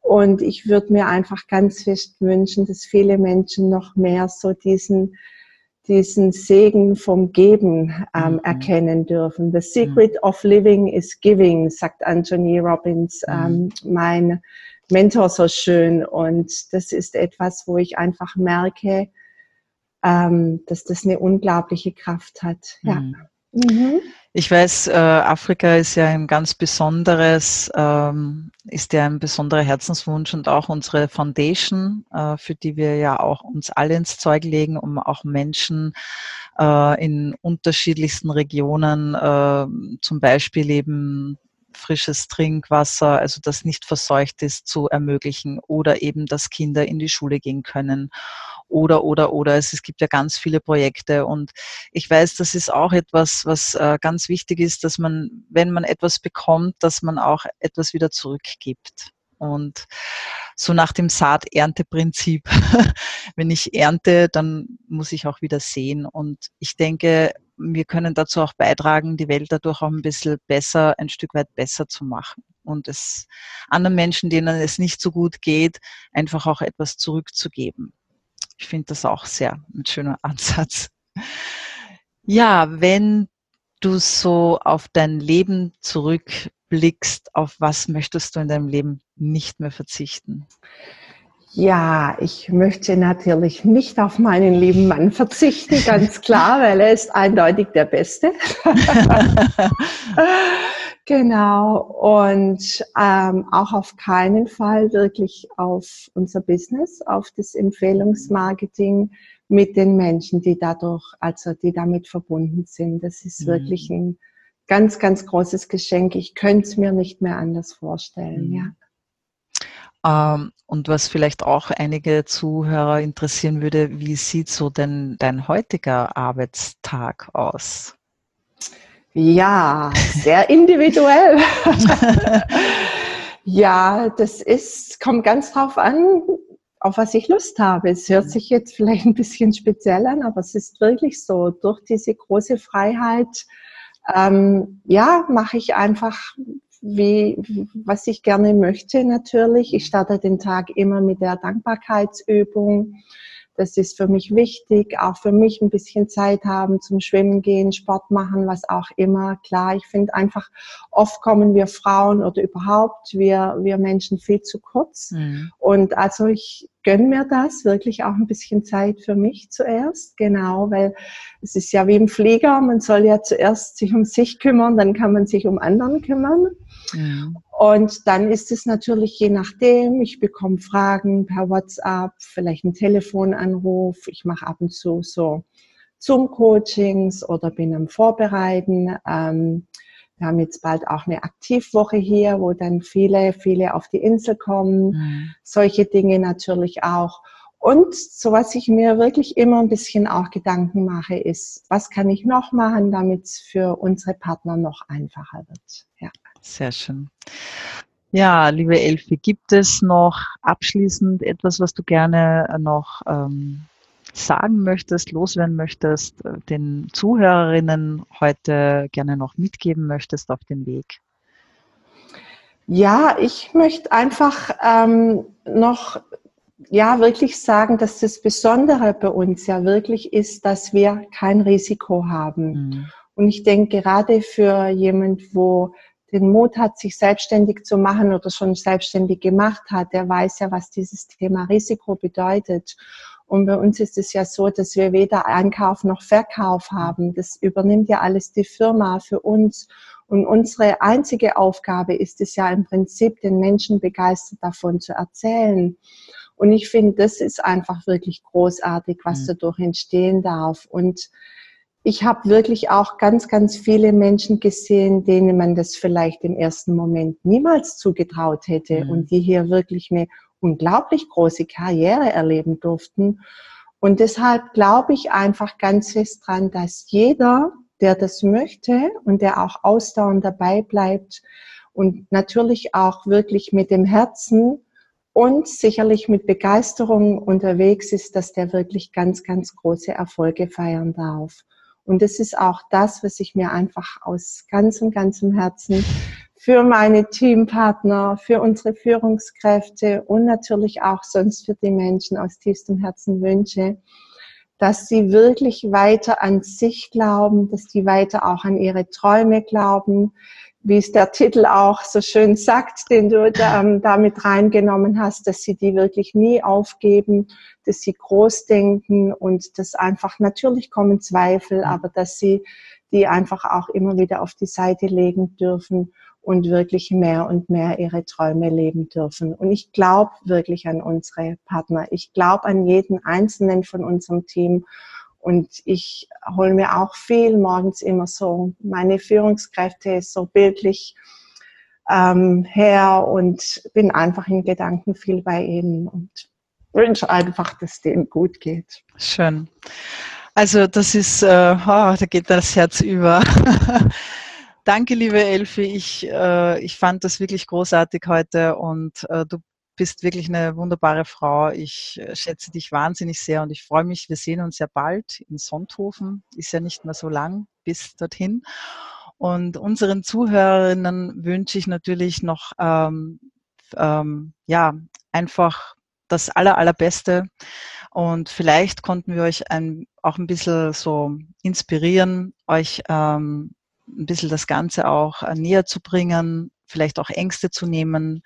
Und ich würde mir einfach ganz fest wünschen, dass viele Menschen noch mehr so diesen, diesen Segen vom Geben ähm, mhm. erkennen dürfen. The secret mhm. of living is giving, sagt Anthony Robbins, mhm. ähm, mein Mentor so schön. Und das ist etwas, wo ich einfach merke, ähm, dass das eine unglaubliche Kraft hat. Ja. Mhm. mhm. Ich weiß, äh, Afrika ist ja ein ganz besonderes, ähm, ist ja ein besonderer Herzenswunsch und auch unsere Foundation, äh, für die wir ja auch uns alle ins Zeug legen, um auch Menschen äh, in unterschiedlichsten Regionen, äh, zum Beispiel eben frisches Trinkwasser, also das nicht verseucht ist, zu ermöglichen oder eben, dass Kinder in die Schule gehen können oder, oder, oder. Es, es gibt ja ganz viele Projekte und ich weiß, das ist auch etwas, was äh, ganz wichtig ist, dass man, wenn man etwas bekommt, dass man auch etwas wieder zurückgibt. Und so nach dem Saat-Ernte-Prinzip. Wenn ich ernte, dann muss ich auch wieder sehen. Und ich denke, wir können dazu auch beitragen, die Welt dadurch auch ein bisschen besser, ein Stück weit besser zu machen. Und es anderen Menschen, denen es nicht so gut geht, einfach auch etwas zurückzugeben. Ich finde das auch sehr ein schöner Ansatz. Ja, wenn du so auf dein Leben zurückblickst, auf was möchtest du in deinem Leben nicht mehr verzichten? Ja, ich möchte natürlich nicht auf meinen lieben Mann verzichten, ganz klar, weil er ist eindeutig der Beste. Genau. Und ähm, auch auf keinen Fall wirklich auf unser Business, auf das Empfehlungsmarketing mit den Menschen, die dadurch, also die damit verbunden sind. Das ist mhm. wirklich ein ganz, ganz großes Geschenk. Ich könnte es mir nicht mehr anders vorstellen, mhm. ja. Ähm, und was vielleicht auch einige Zuhörer interessieren würde, wie sieht so denn dein heutiger Arbeitstag aus? Ja, sehr individuell. ja, das ist, kommt ganz drauf an, auf was ich Lust habe. Es hört sich jetzt vielleicht ein bisschen speziell an, aber es ist wirklich so. Durch diese große Freiheit, ähm, ja, mache ich einfach wie, was ich gerne möchte natürlich. Ich starte den Tag immer mit der Dankbarkeitsübung. Das ist für mich wichtig, auch für mich ein bisschen Zeit haben zum Schwimmen gehen, Sport machen, was auch immer. Klar, ich finde einfach, oft kommen wir Frauen oder überhaupt wir, wir Menschen viel zu kurz. Mhm. Und also ich gönne mir das, wirklich auch ein bisschen Zeit für mich zuerst, genau, weil es ist ja wie im Flieger, man soll ja zuerst sich um sich kümmern, dann kann man sich um anderen kümmern. Mhm. Und dann ist es natürlich je nachdem, ich bekomme Fragen per WhatsApp, vielleicht einen Telefonanruf, ich mache ab und zu so Zoom-Coachings oder bin am Vorbereiten. Ähm, wir haben jetzt bald auch eine Aktivwoche hier, wo dann viele, viele auf die Insel kommen. Mhm. Solche Dinge natürlich auch. Und so was ich mir wirklich immer ein bisschen auch Gedanken mache, ist, was kann ich noch machen, damit es für unsere Partner noch einfacher wird. Ja. Sehr schön. Ja, liebe Elfi, gibt es noch abschließend etwas, was du gerne noch ähm, sagen möchtest, loswerden möchtest, äh, den Zuhörerinnen heute gerne noch mitgeben möchtest auf den Weg? Ja, ich möchte einfach ähm, noch ja wirklich sagen, dass das Besondere bei uns ja wirklich ist, dass wir kein Risiko haben. Mhm. Und ich denke gerade für jemand, wo den Mut hat, sich selbstständig zu machen oder schon selbstständig gemacht hat, der weiß ja, was dieses Thema Risiko bedeutet. Und bei uns ist es ja so, dass wir weder Einkauf noch Verkauf haben. Das übernimmt ja alles die Firma für uns. Und unsere einzige Aufgabe ist es ja im Prinzip, den Menschen begeistert davon zu erzählen. Und ich finde, das ist einfach wirklich großartig, was mhm. dadurch entstehen darf. Und ich habe wirklich auch ganz, ganz viele Menschen gesehen, denen man das vielleicht im ersten Moment niemals zugetraut hätte mhm. und die hier wirklich eine unglaublich große Karriere erleben durften. Und deshalb glaube ich einfach ganz fest dran, dass jeder, der das möchte und der auch ausdauernd dabei bleibt und natürlich auch wirklich mit dem Herzen und sicherlich mit Begeisterung unterwegs ist, dass der wirklich ganz, ganz große Erfolge feiern darf. Und das ist auch das, was ich mir einfach aus ganzem, ganzem Herzen für meine Teampartner, für unsere Führungskräfte und natürlich auch sonst für die Menschen aus tiefstem Herzen wünsche, dass sie wirklich weiter an sich glauben, dass die weiter auch an ihre Träume glauben, wie es der Titel auch so schön sagt, den du ähm, damit reingenommen hast, dass sie die wirklich nie aufgeben, dass sie groß denken und dass einfach natürlich kommen Zweifel, mhm. aber dass sie die einfach auch immer wieder auf die Seite legen dürfen und wirklich mehr und mehr ihre Träume leben dürfen. Und ich glaube wirklich an unsere Partner. Ich glaube an jeden einzelnen von unserem Team und ich hole mir auch viel morgens immer so meine Führungskräfte so bildlich ähm, her und bin einfach in Gedanken viel bei ihnen und wünsche einfach, dass denen gut geht. Schön. Also das ist, äh, oh, da geht das Herz über. Danke, liebe Elfi. Ich, äh, ich fand das wirklich großartig heute und äh, du bist wirklich eine wunderbare Frau. Ich äh, schätze dich wahnsinnig sehr und ich freue mich. Wir sehen uns ja bald in Sonthofen. Ist ja nicht mehr so lang bis dorthin. Und unseren Zuhörerinnen wünsche ich natürlich noch ähm, ähm, ja einfach das aller allerbeste. Und vielleicht konnten wir euch ein, auch ein bisschen so inspirieren, euch ähm, ein bisschen das Ganze auch äh, näher zu bringen, vielleicht auch Ängste zu nehmen,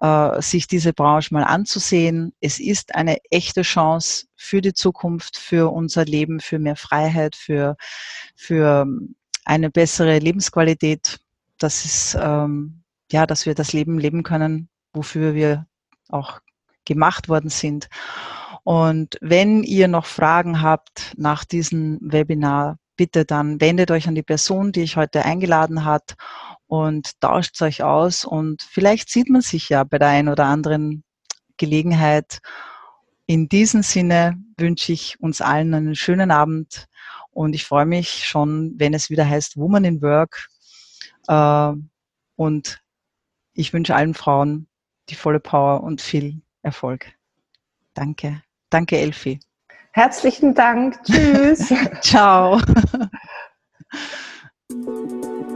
äh, sich diese Branche mal anzusehen. Es ist eine echte Chance für die Zukunft, für unser Leben, für mehr Freiheit, für, für eine bessere Lebensqualität. Das ist, ähm, ja, dass wir das Leben leben können, wofür wir auch gemacht worden sind. Und wenn ihr noch Fragen habt nach diesem Webinar, bitte dann wendet euch an die Person, die ich heute eingeladen hat und tauscht euch aus und vielleicht sieht man sich ja bei der einen oder anderen Gelegenheit. In diesem Sinne wünsche ich uns allen einen schönen Abend und ich freue mich schon, wenn es wieder heißt Woman in Work. Äh, und ich wünsche allen Frauen die volle Power und viel Erfolg. Danke. Danke, Elfi. Herzlichen Dank. Tschüss. Ciao.